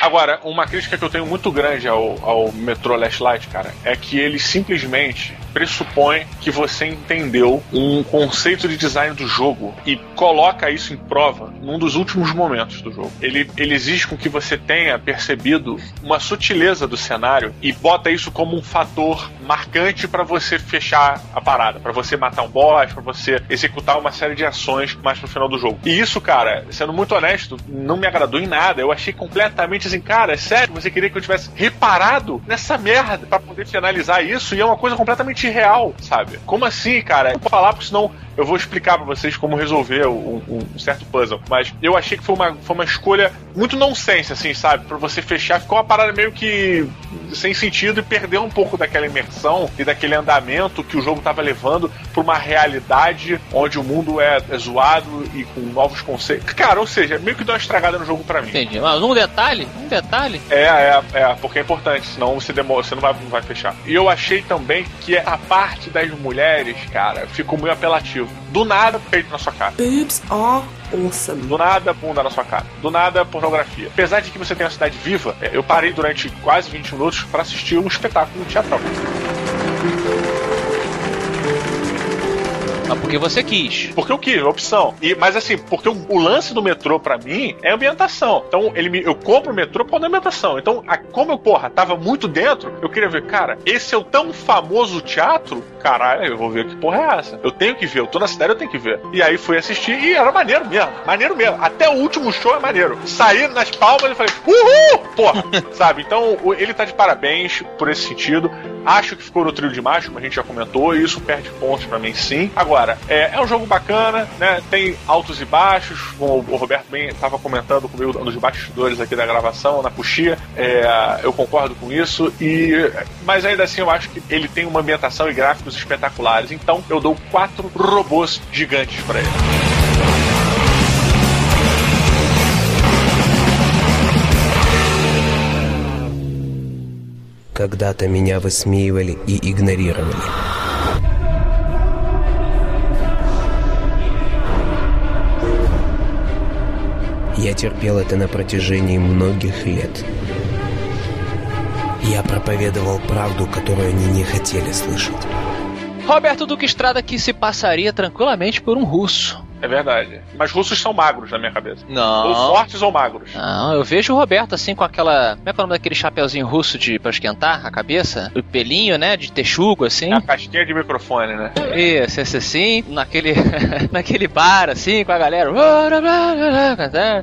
Agora, uma crítica que eu tenho muito grande ao, ao Metro Last Light, cara, é que ele simplesmente pressupõe que você entendeu um conceito de design do jogo e coloca isso em prova num dos últimos momentos do jogo. Ele, ele exige com que você tenha percebido uma sutileza do cenário e bota isso como um fator marcante pra você fechar a parada, pra você matar um boss, pra você executar uma série de ações mais pro final do jogo. E isso, cara, sendo muito honesto, não me agradou em nada. Eu achei completamente assim, cara, é sério, você queria que eu tivesse reparado nessa merda pra poder finalizar isso e é uma coisa completamente irreal, sabe? Como assim, cara? Eu vou falar, porque senão eu vou explicar pra vocês como resolver um, um- um certo puzzle. Mas eu achei que foi uma, foi uma escolha muito nonsense, assim, sabe? Pra você fechar. Ficou uma parada meio que sem sentido e perdeu um pouco daquela imersão e daquele andamento que o jogo tava levando pra uma realidade onde o mundo é, é zoado e com novos conceitos. Cara, ou seja, meio que deu uma estragada no jogo pra mim. Entendi. Mas um detalhe, um detalhe. É, é, é, porque é importante, senão você demora, você não vai, não vai fechar. E eu achei também que a parte das mulheres, cara, ficou meio apelativo. Do nada, peito na sua cara. Boobs are awesome. Do nada, bunda na sua cara. Do nada, pornografia. Apesar de que você tem uma cidade viva, é, eu parei durante quase 20 minutos pra assistir um espetáculo teatral. Porque você quis. Porque eu quis, opção. E, mas assim, porque o, o lance do metrô pra mim é ambientação. Então, ele me, eu compro o metrô por ambientação. Então, a- como eu, porra, tava muito dentro, eu queria ver, cara, esse é o tão famoso teatro? Caralho, eu vou ver que porra é essa. Eu tenho que ver, eu tô na cidade, eu tenho que ver. E aí fui assistir e era maneiro mesmo. Maneiro mesmo. Até o último show é maneiro. Saí nas palmas e falei, uhul! Porra! Sabe? Então, ele tá de parabéns por esse sentido. Acho que ficou no trio de macho, como a gente já comentou, e isso perde pontos pra mim sim. Agora, é, é um jogo bacana, né? Tem altos e baixos, como o Roberto bem estava comentando comigo nos bastidores aqui da gravação, na puxia. É, eu concordo com isso, e mas ainda assim eu acho que ele tem uma ambientação e gráficos espetaculares. Então eu dou quatro robôs gigantes pra ele. Когда-то меня высмеивали и игнорировали. Я терпел это на протяжении многих лет. Я проповедовал правду, которую они не хотели слышать. Roberto Duque Estrada que se passaria tranquilamente por um russo. É verdade. Mas russos são magros na minha cabeça. Ou Não. fortes ou magros. Não, eu vejo o Roberto assim com aquela. Como é que é o nome daquele chapeuzinho russo de pra esquentar a cabeça? O pelinho, né? De texugo, assim. É a casquinha de microfone, né? Isso, esse assim, naquele. naquele bar, assim, com a galera.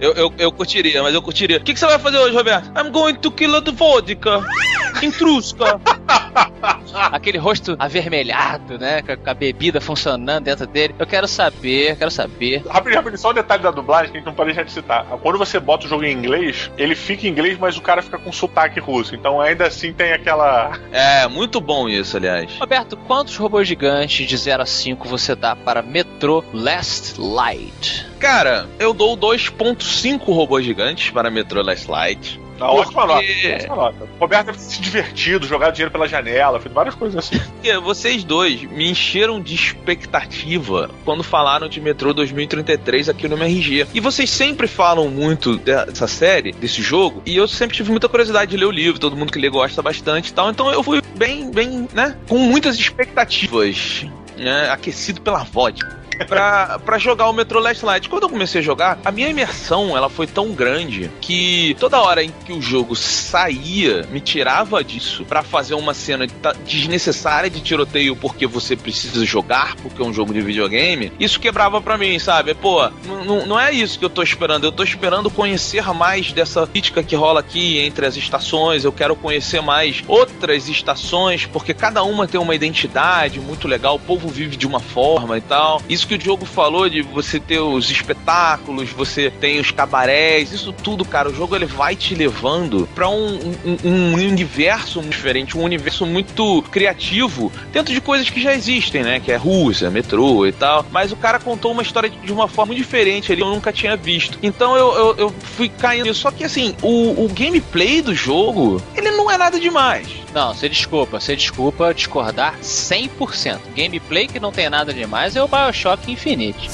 Eu, eu, eu curtiria, mas eu curtiria. O que, que você vai fazer hoje, Roberto? I'm going to kill the vodka. Intrusca. aquele rosto avermelhado, né? Com a, com a bebida funcionando dentro dele. Eu quero saber, quero saber. Rapidinho, rapidinho, só um detalhe da dublagem que a gente não pode deixar de citar. Quando você bota o jogo em inglês, ele fica em inglês, mas o cara fica com sotaque russo. Então ainda assim tem aquela. É, muito bom isso, aliás. Roberto, quantos robôs gigantes de 0 a 5 você dá para Metro Last Light? Cara, eu dou 2.5 robôs gigantes para Metro Last Light. Não, ótima nota. Porque- ótima nota. O Roberto deve ter se divertido, jogar dinheiro pela janela, feito várias coisas assim. Porque vocês dois me encheram de expectativa quando falaram de Metro 2033 aqui no MRG. E vocês sempre falam muito dessa série, desse jogo, e eu sempre tive muita curiosidade de ler o livro, todo mundo que lê gosta bastante e tal. Então eu fui bem, bem, né? Com muitas expectativas. Né, aquecido pela vodka. Pra, pra jogar o Metro Last Light. Quando eu comecei a jogar, a minha imersão ela foi tão grande que toda hora em que o jogo saía, me tirava disso pra fazer uma cena desnecessária de tiroteio porque você precisa jogar, porque é um jogo de videogame. Isso quebrava pra mim, sabe? Pô, não é isso que eu tô esperando. Eu tô esperando conhecer mais dessa crítica que rola aqui entre as estações. Eu quero conhecer mais outras estações, porque cada uma tem uma identidade muito legal. O povo vive de uma forma e tal. Isso que o Diogo falou de você ter os espetáculos, você tem os cabarés, isso tudo, cara, o jogo ele vai te levando pra um, um- um universo diferente, um universo muito criativo, dentro de coisas que já existem, né? Que é Rússia, metrô e tal. Mas o cara contou uma história de uma forma diferente ali, eu nunca tinha visto. Então eu, eu, eu fui caindo. Só que assim, o, o gameplay do jogo, ele não é nada demais. Não, você desculpa, você desculpa discordar 100%. Gameplay que não tem nada demais é o Bioshock Infinite.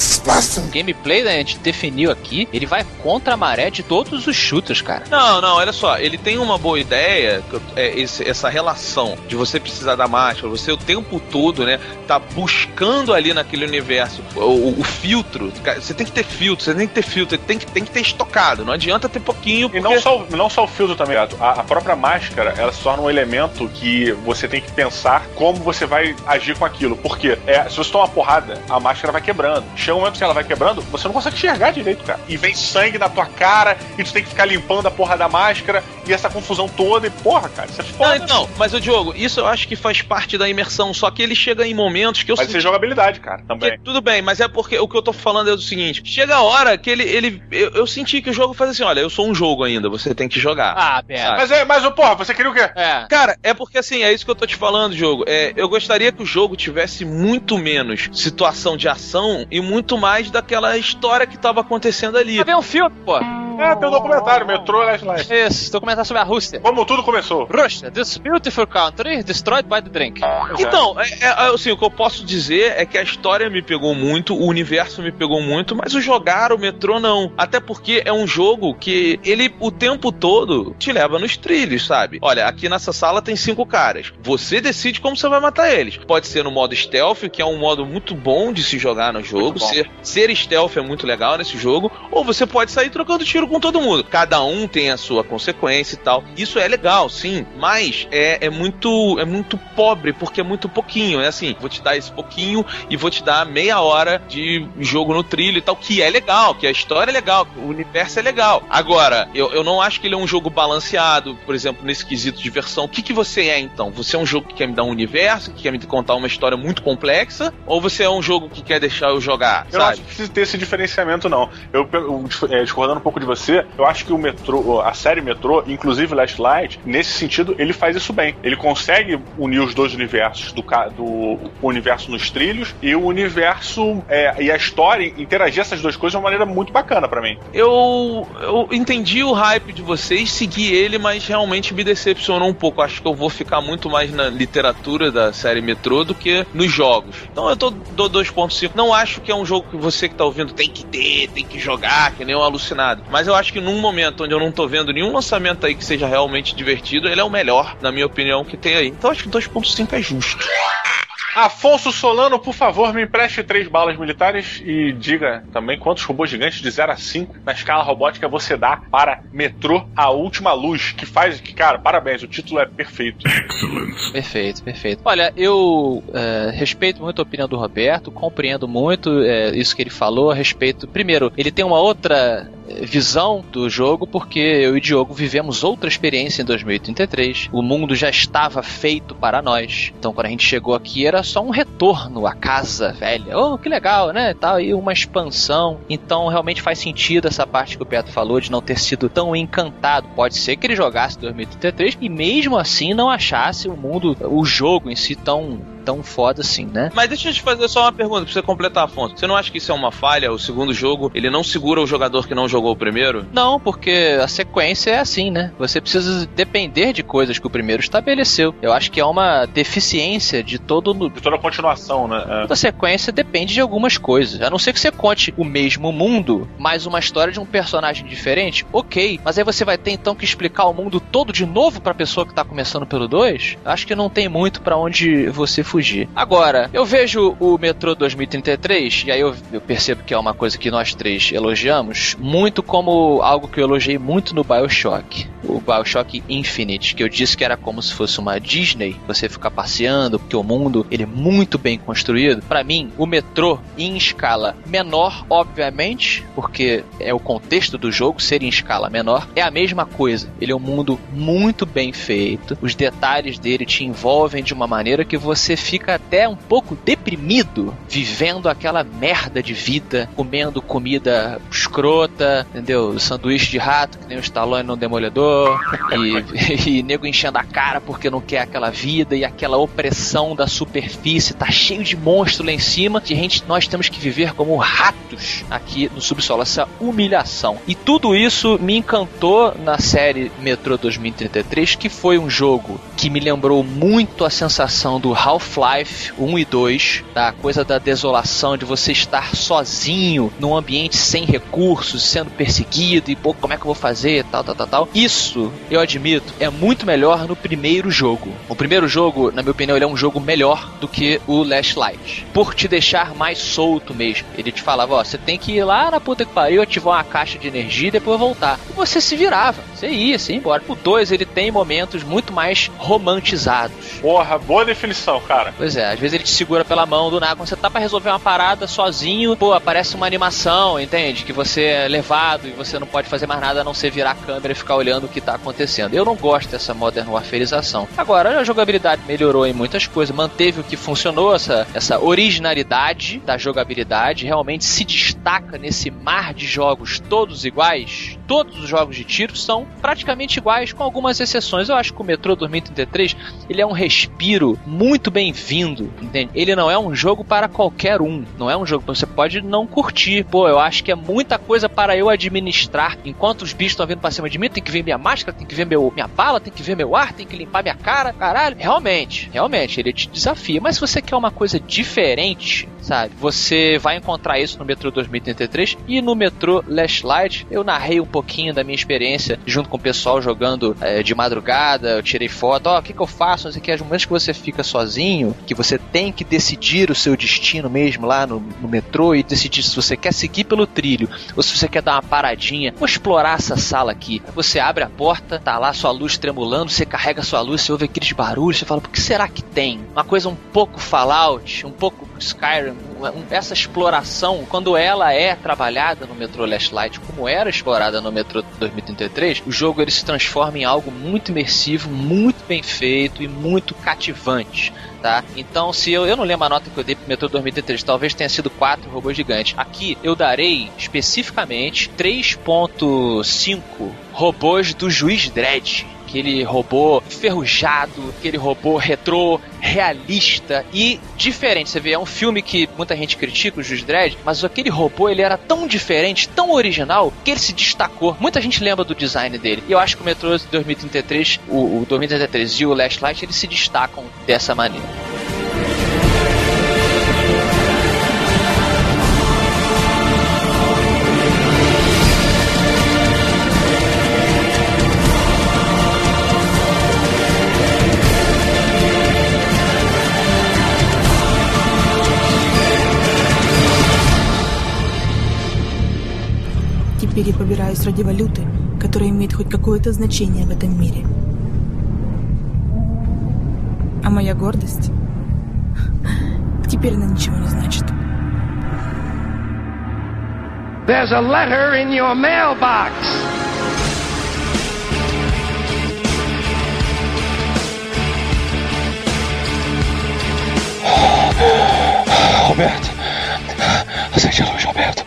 O gameplay né, a gente definiu aqui, ele vai contra a maré de todos os shooters, cara. Não, não, olha só, ele tem uma boa ideia, que eu- é, esse- essa relação de você precisar da máscara, você o tempo todo, né, tá buscando ali naquele universo o, o- o filtro. Cara, Você tem que ter filtro, você tem que ter filtro, tem que, tem que ter estocado, não adianta ter pouquinho. E não só, não só o filtro também, Gato. A, a própria máscara, ela se torna um elemento que você tem que pensar como você vai agir com aquilo. Porque é, se você tomar uma porrada, a máscara vai quebrando. Chega um momento que ela vai quebrando, você não consegue enxergar direito, cara. E vem sangue na tua cara, e tu tem que ficar limpando a porra da máscara, e essa confusão toda, e porra, cara, isso é Não, foda. então, mas o Diogo, isso eu acho que faz parte da imersão, só que ele chega em momentos que eu Vai ser jogabilidade, cara, também. Que- tudo bem, mas é porque o que eu tô falando é o seguinte: chega a hora que ele. ele eu, eu senti que o jogo faz assim: olha, eu sou um jogo ainda, você tem que jogar. Ah, pera. Mas, é, mas, porra, você queria o quê? É. Cara, é porque assim, é isso que eu tô te falando, jogo. É, eu gostaria que o jogo tivesse muito menos situação de ação e muito mais daquela história que tava acontecendo ali. Vai ver um filme, pô. É, tem um documentário, Metrô Last Light. Isso, documentário sobre a Rússia. Como tudo começou. Rússia, this beautiful country destroyed by the drink. Então, é, é, assim, o que eu posso dizer é que a história me pegou muito, o universo me pegou muito, mas o jogar o metrô não. Até porque é um jogo que ele o tempo todo te leva nos trilhos, sabe? Olha, aqui nessa sala tem cinco caras. Você decide como você vai matar eles. Pode ser no modo stealth, que é um modo muito bom de se jogar no jogo. Ser, ser stealth é muito legal nesse jogo. Ou você pode sair trocando tiro com todo mundo. Cada um tem a sua consequência e tal. Isso é legal, sim. Mas é, é muito é muito pobre, porque é muito pouquinho. É assim, vou te dar esse pouquinho e vou te dar meia hora de jogo no trilho e tal, que é legal, que a história é legal, que o universo é legal. Agora, eu, eu não acho que ele é um jogo balanceado, por exemplo, nesse quesito de versão. O que, que você é, então? Você é um jogo que quer me dar um universo, que quer me contar uma história muito complexa? Ou você é um jogo que quer deixar eu jogar, Eu não sabe? acho que precisa ter esse diferenciamento, não. Eu, eu, é, discordando um pouco de você, eu acho que o Metrô, a série Metrô, inclusive Last Light, nesse sentido, ele faz isso bem. Ele consegue unir os dois universos, do, do o universo nos trilhos e o universo é, e a história, interagir essas duas coisas de uma maneira muito bacana pra mim. eu, eu entendi o hype de vocês, segui ele, mas realmente me decepcionou um pouco. Acho que eu vou ficar muito mais na literatura da série Metrô do que nos jogos. Então eu tô, dou 2.5. Não acho que é um jogo que você que tá ouvindo tem que ter, tem que jogar, que nem um alucinado. Mas eu acho que num momento onde eu não tô vendo nenhum lançamento aí que seja realmente divertido, ele é o melhor, na minha opinião, que tem aí. Então acho que 2.5 é justo. Afonso Solano, por favor, me empreste três balas militares e diga também quantos robôs gigantes de 0 a 5 na escala robótica você dá para Metrô A Última Luz, que faz que, cara, parabéns, o título é perfeito. Perfeito, perfeito. Olha, eu é, respeito muito a opinião do Roberto, compreendo muito é, isso que ele falou a respeito. Primeiro, ele tem uma outra visão do jogo, porque eu e Diogo vivemos outra experiência em 2033. O mundo já estava feito para nós. Então, quando a gente chegou aqui, era só um retorno à casa velha. Oh, que legal, né? Tal, e uma expansão. Então, realmente faz sentido essa parte que o Petro falou de não ter sido tão encantado. Pode ser que ele jogasse 2033 e mesmo assim não achasse o mundo, o jogo em si tão tão foda assim, né? Mas deixa eu te fazer só uma pergunta pra você completar, Afonso. Você não acha que isso é uma falha? O segundo jogo, ele não segura o jogador que não jogou o primeiro? Não, porque a sequência é assim, né? Você precisa depender de coisas que o primeiro estabeleceu. Eu acho que é uma deficiência de todo. De toda a continuação, né? É. Toda sequência depende de algumas coisas. A não ser que você conte o mesmo mundo, mas uma história de um personagem diferente, ok. Mas aí você vai ter então que explicar o mundo todo de novo pra pessoa que tá começando pelo 2? Acho que não tem muito para onde você fugir. Agora, eu vejo o Metrô 2033, e aí eu, eu, percebo que é uma coisa que nós três elogiamos, muito como algo que eu elogiei muito no Bioshock. O Bioshock Infinite, que eu disse que era como se fosse uma Disney, você ficar passeando, porque o mundo ele é muito bem construído. Para mim, o metrô em escala menor, obviamente, porque é o contexto do jogo ser em escala menor, é a mesma coisa. Ele é um mundo muito bem feito, os detalhes dele te envolvem de uma maneira que você fica até um pouco deprimido vivendo aquela merda de vida, comendo comida escrota, entendeu? Sanduíche de rato, que nem o Stallone no Demolidor, e, e nego enchendo a cara porque não quer aquela vida e aquela opressão da superfície, tá cheio de monstro lá em cima, que a gente, nós temos que viver como ratos aqui no subsolo, essa humilhação. E tudo isso me encantou na série Metro 2033, que foi um jogo que me lembrou muito a sensação do Half Half-Life 1 e 2, da coisa da desolação, de você estar sozinho num ambiente sem recursos, sendo perseguido e, pô, como é que eu vou fazer, tal, tal, tal, tal. Isso, eu admito, é muito melhor no primeiro jogo. O primeiro jogo, na minha opinião, ele é um jogo melhor do que o Last Light. Por te deixar mais solto mesmo. Ele te falava, ó, você tem que ir lá na puta que pariu, ativar uma caixa de energia e depois voltar. E você se virava. Você ia, você ia embora. O 2, ele tem momentos muito mais romantizados. Porra, boa definição, cara cara. Pois é, às vezes ele te segura pela mão do nada. Quando você tá pra resolver uma parada sozinho, pô, aparece uma animação, entende? Que você é levado e você não pode fazer mais nada a não ser virar a câmera e ficar olhando o que tá acontecendo. Eu não gosto dessa Modern Warfareização. Agora, a jogabilidade melhorou em muitas coisas, manteve o que funcionou, essa, essa originalidade da jogabilidade, realmente se destaca nesse mar de jogos todos iguais. Todos os jogos de tiro são praticamente iguais, com algumas exceções. Eu acho que o Metro 2033 ele é um respiro muito bem bem-vindo, entende? Ele não é um jogo para qualquer um, não é um jogo que você pode não curtir. Pô, eu acho que é muita coisa para eu administrar. Enquanto os bichos estão vindo para cima de mim, tem que ver minha máscara, tem que ver meu, minha bala, tem que ver meu ar, tem que limpar minha cara, caralho. Realmente, realmente, ele te desafia. Mas se você quer uma coisa diferente, sabe? Você vai encontrar isso no Metro 2033 e no Metro Last Light. Eu narrei um pouquinho da minha experiência junto com o pessoal jogando é, de madrugada. Eu tirei foto, ó, oh, o que, que eu faço? Não sei o que. Os momentos que você fica sozinho que você tem que decidir o seu destino mesmo lá no, no metrô e decidir se você quer seguir pelo trilho ou se você quer dar uma paradinha. Vou explorar essa sala aqui. Você abre a porta, tá lá sua luz tremulando, você carrega sua luz, você ouve aqueles barulhos, você fala, o que será que tem? Uma coisa um pouco Fallout, um pouco Skyrim, essa exploração, quando ela é trabalhada no Metro Last Light, como era explorada no Metro 2033, o jogo ele se transforma em algo muito imersivo, muito bem feito e muito cativante tá? Então, se eu, eu não lembro a nota que eu dei pro Metro 2033, talvez tenha sido 4 robôs gigantes. Aqui eu darei especificamente 3.5 robôs do Juiz Dredd aquele robô ferrujado, aquele robô retrô, realista e diferente. Você vê, é um filme que muita gente critica, o Juiz Dredd, mas aquele robô ele era tão diferente, tão original, que ele se destacou. Muita gente lembra do design dele. E eu acho que o Metro 2033, o, o 2033 e o Last Light, eles se destacam dessa maneira. Я побираюсь ради валюты, которая имеет хоть какое-то значение в этом мире. А моя гордость теперь она ничего не значит. There's a letter in your mailbox. Roberto, acende a luz, Roberto.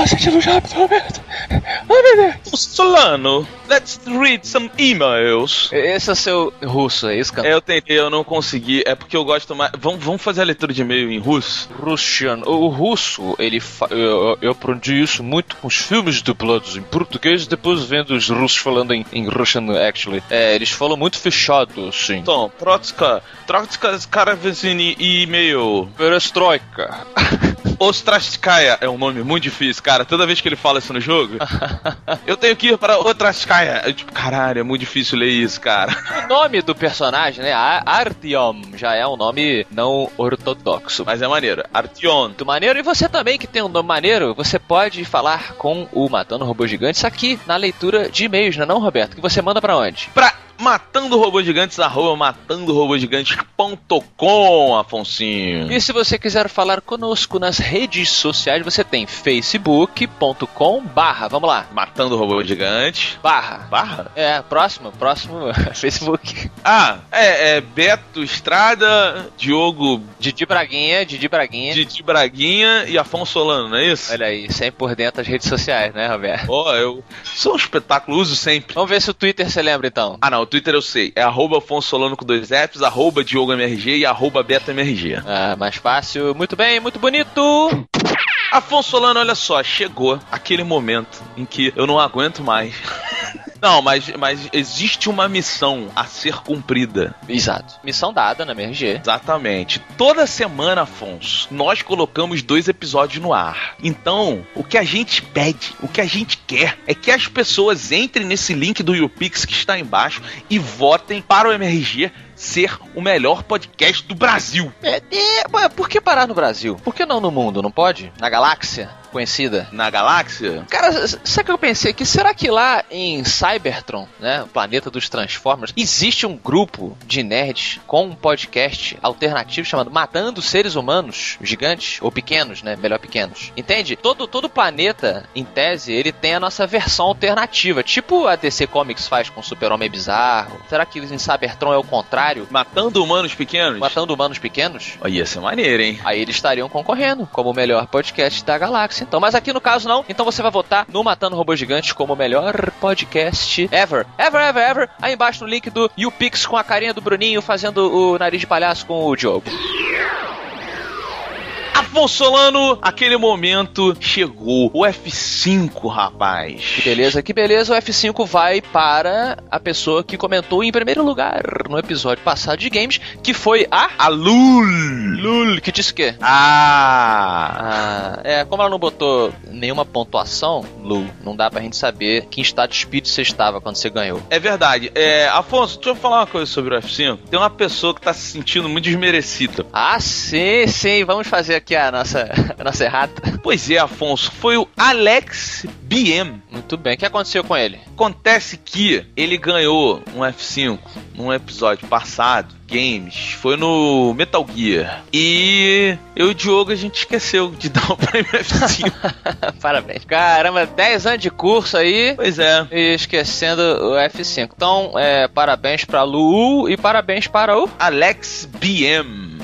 A luz rápido, Roberto. Ai, meu Deus. Solano, let's read some emails. Esse é o seu russo, é isso, cara? É, eu tentei, eu não consegui. É porque eu gosto mais. Vamos, vamos fazer a leitura de e-mail em russo? Russian. O russo, ele fa... eu, eu aprendi isso muito com os filmes dublados em português, depois vendo os russos falando em, em Russian, actually. É, eles falam muito fechado, sim. Então, Trotska, Trotska Skaravzini e-mail. Perestroika. Ostrastskaya é um nome muito difícil, cara. Toda vez que ele fala isso no jogo, eu tenho que ir para Ostrastskaya. Eu, tipo, caralho, é muito difícil ler isso, cara. O nome do personagem, né? Artyom, já é um nome não ortodoxo. Mas é maneiro. Artyom. Muito maneiro. E você também, que tem um nome maneiro, você pode falar com o Matando Robô Gigantes aqui na leitura de e-mails, não é não, Roberto? Que você manda pra onde? Pra matando robôs gigantes, arroba matando Afonsinho. E se você quiser falar conosco nas redes sociais, você tem facebook.com barra, vamos lá, Matando robô gigante. barra. Barra? É, próximo, próximo Facebook. Ah, é, é Beto Estrada, Diogo Didi Braguinha, Didi Braguinha. Didi Braguinha e Afonso Solano, não é isso? Olha aí, sempre por dentro das redes sociais, né, Roberto? Ó, eu sou um espetáculo, uso sempre. Vamos ver se o Twitter você lembra então. Ah, não, Twitter eu sei. É arroba Afonso Solano com dois Fs, arroba DiogoMRG e arroba BetoMRG. Ah, mais fácil. Muito bem, muito bonito. Afonso Solano, olha só, chegou aquele momento em que eu não aguento mais. Não, mas, mas existe uma missão a ser cumprida. Exato. Missão dada na MRG. Exatamente. Toda semana, Afonso, nós colocamos dois episódios no ar. Então, o que a gente pede, o que a gente quer, é que as pessoas entrem nesse link do YouPix que está embaixo e votem para o MRG ser o melhor podcast do Brasil. É, é, por que parar no Brasil? Por que não no mundo? Não pode? Na galáxia conhecida? Na galáxia? Cara, sabe o que eu pensei? Que será que lá em Cybertron, né, o planeta dos Transformers, existe um grupo de nerds com um podcast alternativo chamado Matando Seres Humanos Gigantes ou Pequenos, né? Melhor pequenos. Entende? Todo todo planeta, em tese, ele tem a nossa versão alternativa, tipo a DC Comics faz com Super-Homem Bizarro. Será que em Cybertron é o contrário? Matando humanos pequenos? Matando humanos pequenos? Ó, ia ser maneiro, hein? Aí eles estariam concorrendo como o melhor podcast da galáxia. Então, mas aqui no caso não. Então você vai votar no Matando Robôs Gigantes como o melhor podcast ever. Ever, ever, ever. Aí embaixo no link do YouPix com a carinha do Bruninho fazendo o nariz de palhaço com o Diogo. Afonso Solano, aquele momento chegou. O F5, rapaz. Que beleza, que beleza. O F5 vai para a pessoa que comentou em primeiro lugar no episódio passado de games, que foi a A Lul. Lul, que disse o quê? Ah. Ah, é, como ela não botou nenhuma pontuação, Lu, não dá pra gente saber que estado de espírito você estava quando você ganhou. É verdade. É, Afonso, deixa eu falar uma coisa sobre o F5. Tem uma pessoa que tá se sentindo muito desmerecida. Ah, sim, sim, vamos fazer aqui a nossa, a nossa errata. Pois é, Afonso, foi o Alex BM. Muito bem, o que aconteceu com ele? Acontece que ele ganhou um F5 num episódio passado, games, foi no Metal Gear. E eu e o Diogo a gente esqueceu de dar o prêmio F5. Parabéns. Caramba, 10 anos de curso aí. pois é. E esquecendo o F5. Então, é, parabéns pra Lu e parabéns para o Alex BM.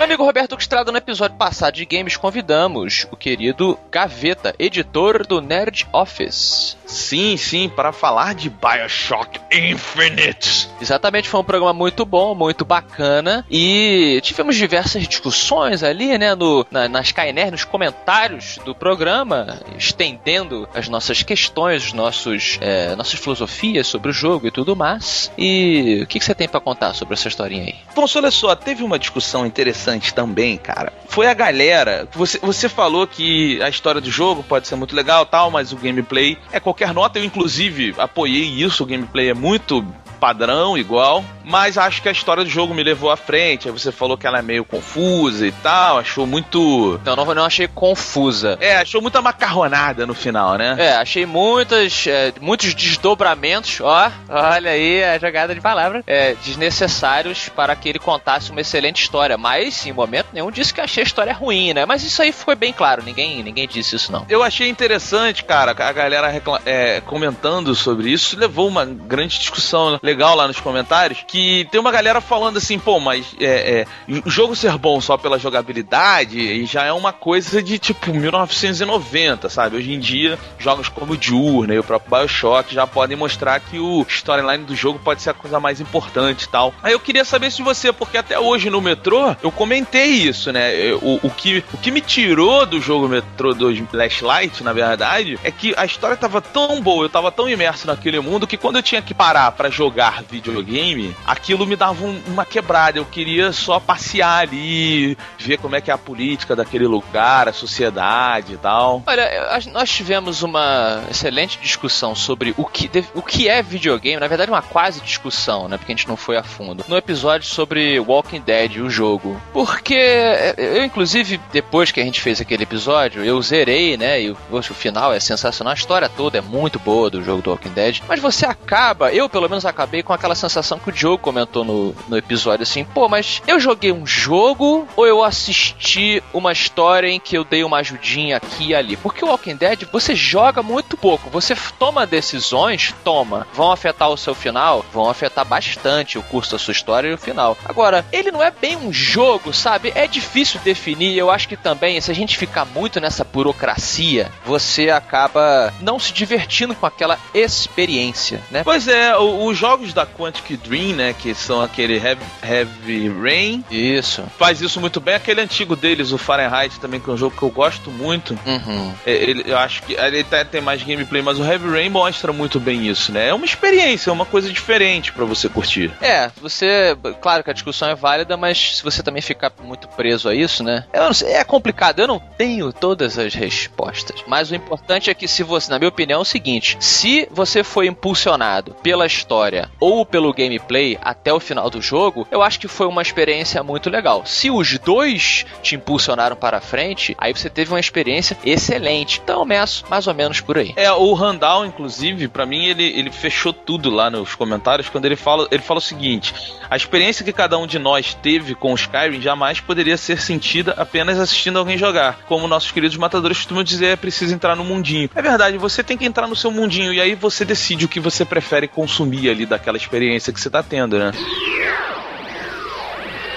Meu amigo Roberto Estrada, no episódio passado de games, convidamos o querido Gaveta, editor do Nerd Office. Sim, sim, para falar de Bioshock Infinite. Exatamente, foi um programa muito bom, muito bacana. E tivemos diversas discussões ali, né, no, na, na Skyner, nos comentários do programa, estendendo as nossas questões, os nossos, é, nossas filosofias sobre o jogo e tudo mais. E o que, que você tem pra contar sobre essa historinha aí? Afonso, olha só, teve uma discussão interessante também, cara. Foi a galera. Você, você falou que a história do jogo pode ser muito legal tal, mas o gameplay é qualquer nota. Eu, inclusive, apoiei isso. O gameplay é muito padrão, igual. mas acho que a história do jogo me levou à frente. Aí você falou que ela é meio confusa e tal, achou muito. Não, não, não achei confusa. É, achou muita macarronada no final, né? É, achei muitas, é, muitos desdobramentos, ó, olha aí a jogada de palavra, é, desnecessários para que ele contasse uma excelente história. Mas, em momento nenhum, disse que achei a história ruim, né? Mas isso aí foi bem claro, ninguém, ninguém disse isso não. Eu achei interessante, cara, a galera é, comentando sobre isso, levou uma grande discussão legal lá nos comentários, que tem uma galera falando assim, pô, mas é, é, o jogo ser bom só pela jogabilidade e já é uma coisa de tipo 1990, sabe? Hoje em dia, jogos como o Journey, o próprio Bioshock já podem mostrar que o storyline do jogo pode ser a coisa mais importante e tal. Aí eu queria saber se você, porque até hoje no metrô eu comentei isso, né? O, o, que, o que me tirou do jogo Metrô 2 Flashlight, na verdade, é que a história tava tão boa, eu tava tão imerso naquele mundo que quando eu tinha que parar pra jogar videogame, aquilo me dava um- uma quebrada. Eu queria só passear ali, ver como é que é a política daquele lugar, a sociedade e tal. Olha, nós tivemos uma excelente discussão sobre o que, o que é videogame, na verdade uma quase discussão, né, porque a gente não foi a fundo, no episódio sobre Walking Dead, o jogo. Porque é, eu, inclusive, depois que a gente fez aquele episódio, eu zerei, né, e poxa, o final é sensacional, a história toda é muito boa do jogo do Walking Dead, mas você acaba, eu pelo menos acabei com aquela sensação que o Diogo comentou no, no episódio, assim, pô, mas eu joguei um jogo ou eu assisti uma história em que eu dei uma ajudinha aqui e ali? Porque o Walking Dead, você joga muito pouco, você toma decisões, toma, vão afetar o seu final, vão afetar bastante o curso da sua história e o final. Agora, ele não é bem um jogo, sabe? É difícil definir, eu acho que também, se a gente ficar muito nessa burocracia, você acaba não se divertindo com aquela experiência, né? Pois é, os jogos da Quantic Dream, né, que são aquele Heavy, Heavy Rain, Isso. faz isso muito bem. Aquele antigo deles, o Fahrenheit, também, que é um jogo que eu gosto muito. Uhum. É, ele- eu acho que ele até tem mais gameplay, mas o Heavy Rain mostra muito bem isso, né? É uma experiência, é uma coisa diferente pra você curtir. É, você. Claro que a discussão é válida, mas se você também ficar muito preso a isso, né? Eu não sei, é complicado, eu não tenho todas as respostas. Mas o importante é que, se você, na minha opinião, é o seguinte: se você foi impulsionado pela história ou pelo gameplay até o final do jogo, eu acho que foi uma experiência muito legal. Se os dois te impulsionaram para frente, aí você teve uma experiência excelente. Então eu meço mais ou menos por aí. É, o Randall, inclusive, pra mim, ele, ele fechou tudo lá nos comentários quando ele fala, ele fala o seguinte: a experiência que cada um de nós teve com o Skyrim jamais poderia ser sentida apenas assistindo alguém jogar. Como nossos queridos matadores costumam dizer, é preciso entrar no mundinho. É verdade, você tem que entrar no seu mundinho e aí você decide o que você prefere consumir ali daquela experiência que você tá tendo, né?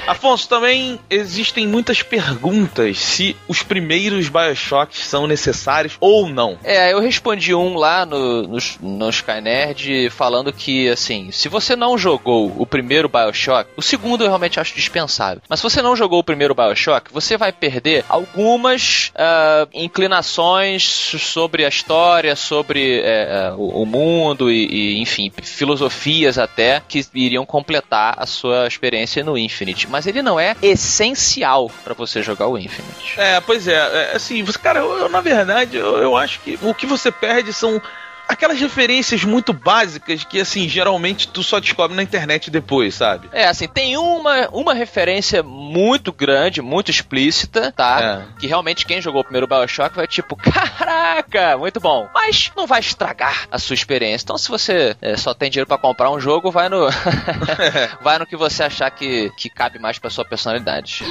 Afonso, também existem muitas perguntas se os primeiros Bioshocks são necessários ou não. É, eu respondi um lá no, no, no falando que, assim, se você não jogou o primeiro Bioshock, o segundo eu realmente acho dispensável. Mas se você não jogou o primeiro Bioshock, você vai perder algumas ah, inclinações sobre a história, sobre é, o, o mundo e, e, enfim, filosofias até que iriam completar a sua experiência no Infinite. Mas ele não é essencial para você jogar o Infinite. É, pois é, é, assim, cara, eu, eu, na verdade, eu, eu acho que o que você perde são aquelas referências muito básicas que, assim, geralmente tu só descobre na internet depois, sabe? É, assim, tem uma, uma referência muito grande, muito explícita, tá? É. Que realmente quem jogou o primeiro Bioshock vai tipo, caraca, muito bom. Mas não vai estragar a sua experiência. Então, se você é, só tem dinheiro pra comprar um jogo, vai no. vai no que você achar que, que cabe mais pra sua personalidade.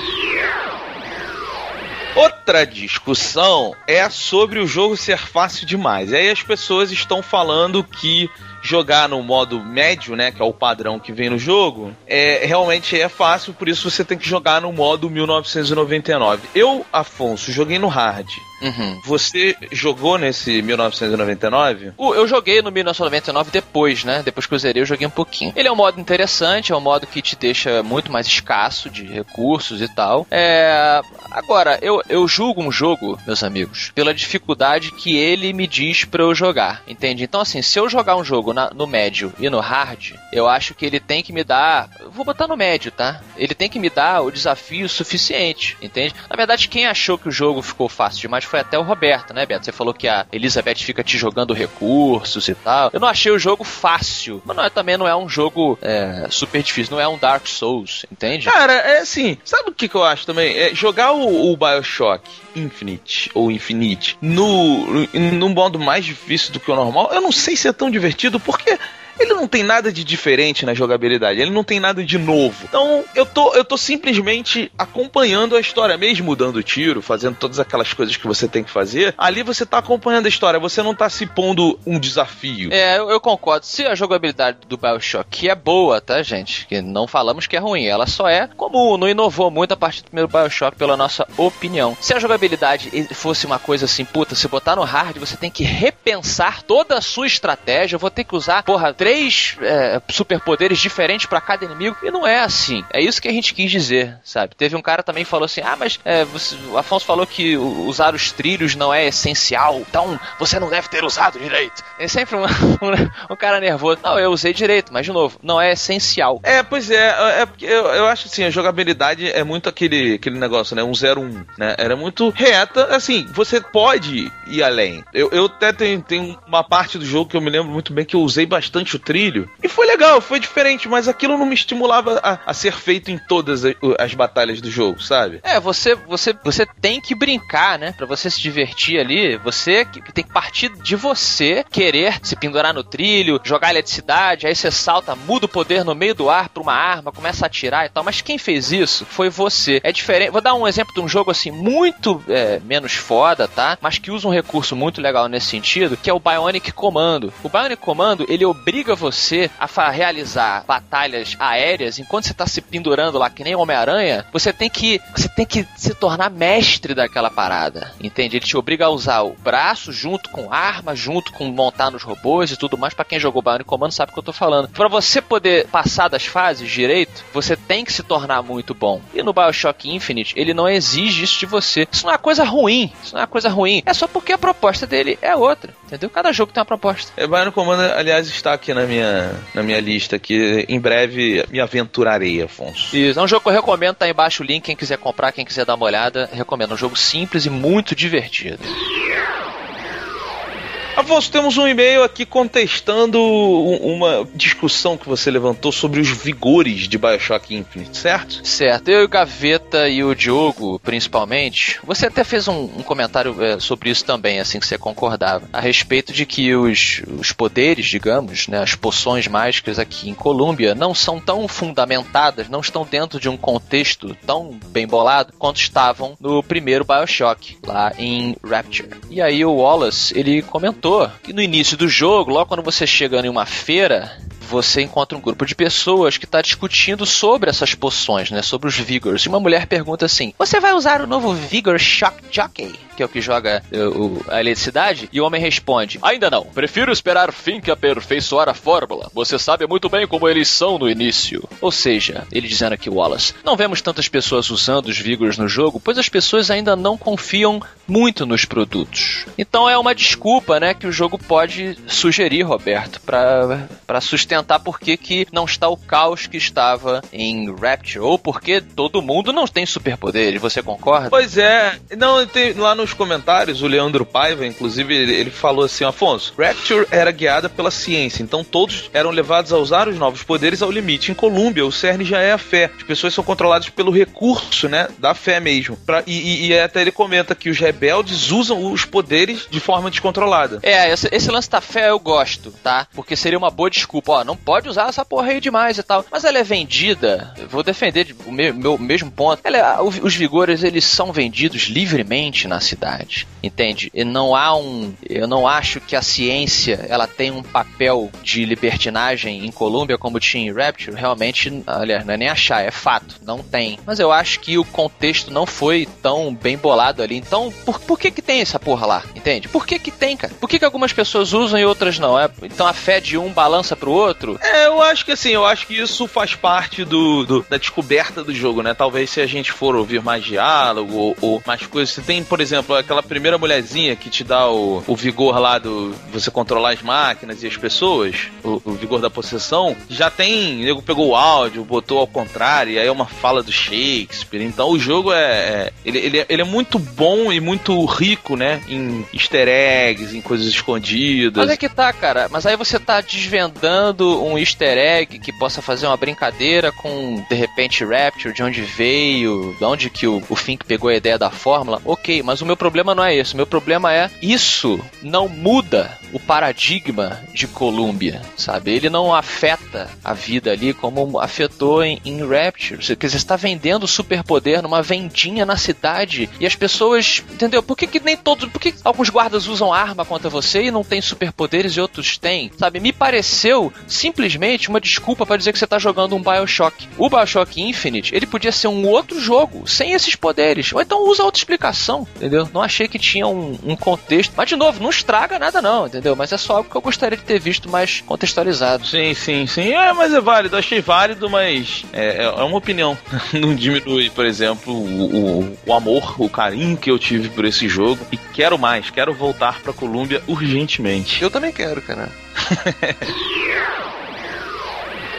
Outra discussão é sobre o jogo ser fácil demais. E aí as pessoas estão falando que jogar no modo médio, né, que é o padrão que vem no jogo, é realmente é fácil, por isso você tem que jogar no modo 1999. Eu, Afonso, joguei no hard. Uhum. Você jogou nesse 1999? O- Eu joguei no 1999 depois, né? Depois que eu zerei, eu joguei um pouquinho. Ele é um modo interessante, é um modo que te deixa muito mais escasso de recursos e tal. É... Agora, eu, eu julgo um jogo, meus amigos, pela dificuldade que ele me diz pra eu jogar, entende? Então, assim, se eu jogar um jogo na- no médio e no hard, eu acho que ele tem que me dar. Vou botar no médio, tá? Ele tem que me dar o desafio suficiente, entende? Na verdade, quem achou que o jogo ficou fácil demais foi até o Roberto, né, Beto? Você falou que a Elizabeth fica te jogando recursos e tal. Eu não achei o jogo fácil, mas não é- também não é um jogo é, super difícil, não é um Dark Souls, entende? Cara, é assim, sabe o que, que eu acho também? É jogar o, o Bioshock Infinite ou Infinite no, no modo mais difícil do que o normal, eu não sei se é tão divertido porque. Ele não tem nada de diferente na jogabilidade, ele não tem nada de novo. Então, eu tô, eu tô simplesmente acompanhando a história, mesmo dando tiro, fazendo todas aquelas coisas que você tem que fazer. Ali você tá acompanhando a história, você não tá se pondo um desafio. É, eu, eu concordo. Se a jogabilidade do Bioshock, é boa, tá, gente? Que não falamos que é ruim, ela só é comum, não inovou muito a partir do primeiro Bioshock, pela nossa opinião. Se a jogabilidade fosse uma coisa assim, puta, se botar no hard, você tem que repensar toda a sua estratégia, eu vou ter que usar, porra, três é, superpoderes diferentes pra cada inimigo, e não é assim. É isso que a gente quis dizer, sabe? Teve um cara também que falou assim, ah, mas é, você- o Afonso falou que usar os trilhos não é essencial, então você não deve ter usado direito. É sempre um, um, um cara nervoso. Não, eu usei direito, mas de novo, não é essencial. É, pois é, é porque eu, eu acho assim, a jogabilidade é muito aquele, aquele negócio, né? Um 0-1, né? Era muito reta, assim, você pode ir além. Eu, eu até tenho, tenho uma parte do jogo que eu me lembro muito bem que eu usei bastante o trilho. E foi legal, foi diferente, mas aquilo não me estimulava a, a ser feito em todas as, as batalhas do jogo, sabe? É, você, você, você tem que brincar, né? Pra você se divertir ali, você que- tem que partir de você querer se pendurar no trilho, jogar eletricidade, aí você salta, muda o poder no meio do ar pra uma arma, começa a atirar e tal. Mas quem fez isso foi você. É diferente. Vou dar um exemplo de um jogo assim, muito é, menos foda, tá? Mas que usa um recurso muito legal nesse sentido, que é o Bionic Commando. O Bionic Commando, ele obriga você a realizar batalhas aéreas enquanto você tá se pendurando lá que nem Homem-Aranha, você tem que você tem que se tornar mestre daquela parada. Entende? Ele te obriga a usar o braço junto com arma, junto com montar nos robôs e tudo mais. Pra quem jogou Bionic Commando sabe o que eu tô falando. Pra você poder passar das fases direito, você tem que se tornar muito bom. E no BioShock Infinite, ele não exige isso de você. Isso não é coisa ruim. Isso não é coisa ruim. É só porque a proposta dele é outra. Entendeu? Cada jogo tem uma proposta. É, Bionic Commando, aliás, está aqui na minha, na minha lista, que em breve me aventurarei, Afonso. Isso, é um jogo que eu recomendo, tá aí embaixo o link, quem quiser comprar, quem quiser dar uma olhada, recomendo. É um jogo simples e muito divertido. Afonso, temos um e-mail aqui contestando um- uma discussão que você levantou sobre os vigores de Bioshock Infinite, certo? Certo, eu e o Gaveta e o Diogo, principalmente, você até fez um, um comentário é, sobre isso também, assim que você concordava, a respeito de que os, os poderes, digamos, né, as poções mágicas aqui em Colômbia não são tão fundamentadas, não estão dentro de um contexto tão bem bolado quanto estavam no primeiro Bioshock, lá em Rapture. E aí o Wallace, ele comentou que no início do jogo, logo quando você chega em uma feira, você encontra um grupo de pessoas que está discutindo sobre essas poções, né? Sobre os Vigors. E uma mulher pergunta assim: Você vai usar o novo Vigor Shock Jockey? Que é o que joga eh, o- a eletricidade? E o homem responde: Ainda não. Prefiro esperar Fink aperfeiçoar a fórmula. Você sabe muito bem como eles são no início. Ou seja, ele dizendo aqui, Wallace: Não vemos tantas pessoas usando os Vigors no jogo, pois as pessoas ainda não confiam muito nos produtos. Então é uma desculpa, né, que o jogo pode sugerir, Roberto, pra pra sustentar por que que não está o caos que estava em Rapture, ou porque todo mundo não tem superpoderes, você concorda? Pois é, não, tem, lá nos comentários, o Leandro Paiva, inclusive, ele, ele falou assim: Afonso, Rapture era guiada pela ciência, então todos eram levados a usar os novos poderes ao limite. Em Colômbia, o cerne já é a fé. As pessoas são controladas pelo recurso, né, da fé mesmo. Pra- e, e- e até ele comenta que os rebeldes usam os poderes de forma descontrolada. É, esse, esse lance da fé eu gosto, tá? Porque seria uma boa desculpa, ó, não pode usar essa porra aí demais e tal. Mas ela é vendida, vou defender de- o meu, meu mesmo ponto. Ela é- os vigores, eles são vendidos livremente na cidade, entende? E não há um, eu não acho que a ciência, ela tem um papel de libertinagem em Colômbia como tinha em Rapture, realmente, aliás, não é nem achar, é fato, não tem. Mas eu acho que o contexto não foi tão bem bolado ali. Então, por, por que que tem essa porra lá? Entende? Por que que tem, cara? Por que que algumas pessoas usam e outras não? É, então a fé de um balança pro outro? É, eu acho que assim, eu acho que isso faz parte do, do- da descoberta do jogo, né? Talvez se a gente for ouvir mais diálogo ou, ou mais coisas. Você tem, por exemplo, aquela primeira mulherzinha que te dá o, o vigor lá do você controlar as máquinas e as pessoas, o, o vigor da possessão. Já tem, o nego pegou o áudio, botou ao contrário, e aí é uma fala do Shakespeare. Então o jogo é. é- ele, ele, é- ele é muito bom e muito rico, né? Em easter eggs, em coisas escondidas. Mas é que tá, cara. Mas aí você tá desvendando um easter egg que possa fazer uma brincadeira com, de repente, Rapture, de onde veio, de onde que o, o Fink pegou a ideia da fórmula. Ok, mas o meu problema não é esse. O meu problema é isso não muda o paradigma de Columbia, sabe? Ele não afeta a vida ali como afetou em, em Rapture. Quer dizer, você tá vendendo superpoder numa vendinha na cidade e as pessoas, entendeu? Por que, que nem todos, por que alguns guardas usam arma contra você e não tem superpoderes e outros têm? Sabe? Me pareceu simplesmente uma desculpa para dizer que você tá jogando um BioShock. O BioShock Infinite, ele podia ser um outro jogo sem esses poderes. Ou então usa outra explicação, entendeu? Não achei que tinha um, um contexto. Mas de novo, não estraga nada não, entendeu? Mas é só algo que eu gostaria de ter visto mais contextualizado. Sim, sim, sim. É, mas é válido. Achei válido, mas é, é uma opinião. Não diminui, por exemplo, o, o, o amor, o carinho que eu tive por esse jogo. E quero mais. Quero voltar pra Colômbia urgentemente. Eu também quero, cara.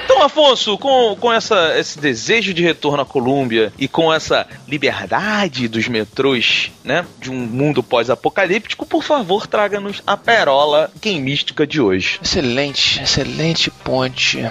Então, Afonso, com, com essa, esse desejo de retorno à Colômbia e com essa liberdade dos metrôs, né, de um mundo pós-apocalíptico, por favor, traga-nos a perola gameística de hoje. Excelente, excelente ponte.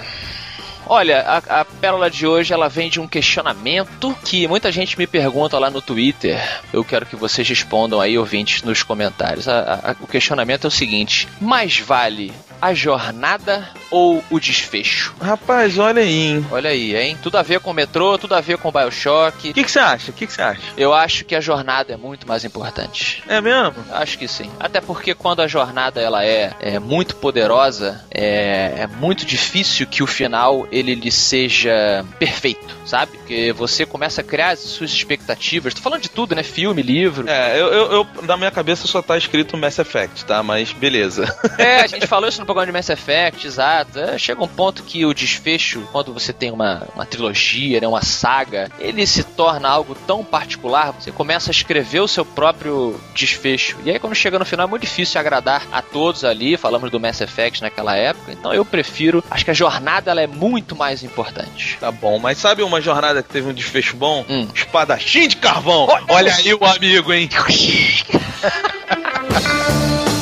Olha, a, a pérola de hoje ela vem de um questionamento que muita gente me pergunta lá no Twitter. Eu quero que vocês respondam aí, ouvintes, nos comentários. A- a- o questionamento é o seguinte: mais vale a jornada ou o desfecho? Rapaz, olha aí, hein? Olha aí, hein? Tudo a ver com o metrô, tudo a ver com o Bioshock. O que você acha? O que que você acha? Eu acho que a jornada é muito mais importante. É mesmo? Acho que sim. Até porque quando a jornada ela é, é muito poderosa, é, é muito difícil que o final ele lhe seja perfeito, sabe? Porque você começa a criar as suas expectativas. Tô falando de tudo, né? Filme, livro. É, eu, eu, eu- na minha cabeça só tá escrito Mass Effect, tá? Mas beleza. É, a gente falou isso no programa de Mass Effect, exato. É, chega um ponto que o desfecho, quando você tem uma, uma trilogia, né, uma saga, ele se torna algo tão particular, você começa a escrever o seu próprio desfecho. E aí, quando chega no final, é muito difícil agradar a todos ali. Falamos do Mass Effect naquela época. Então eu prefiro. Acho que a jornada ela é muito mais importante. Tá bom, mas sabe uma jornada que teve um desfecho bom? Hum. Espadachim de carvão! Olha aí o amigo, hein?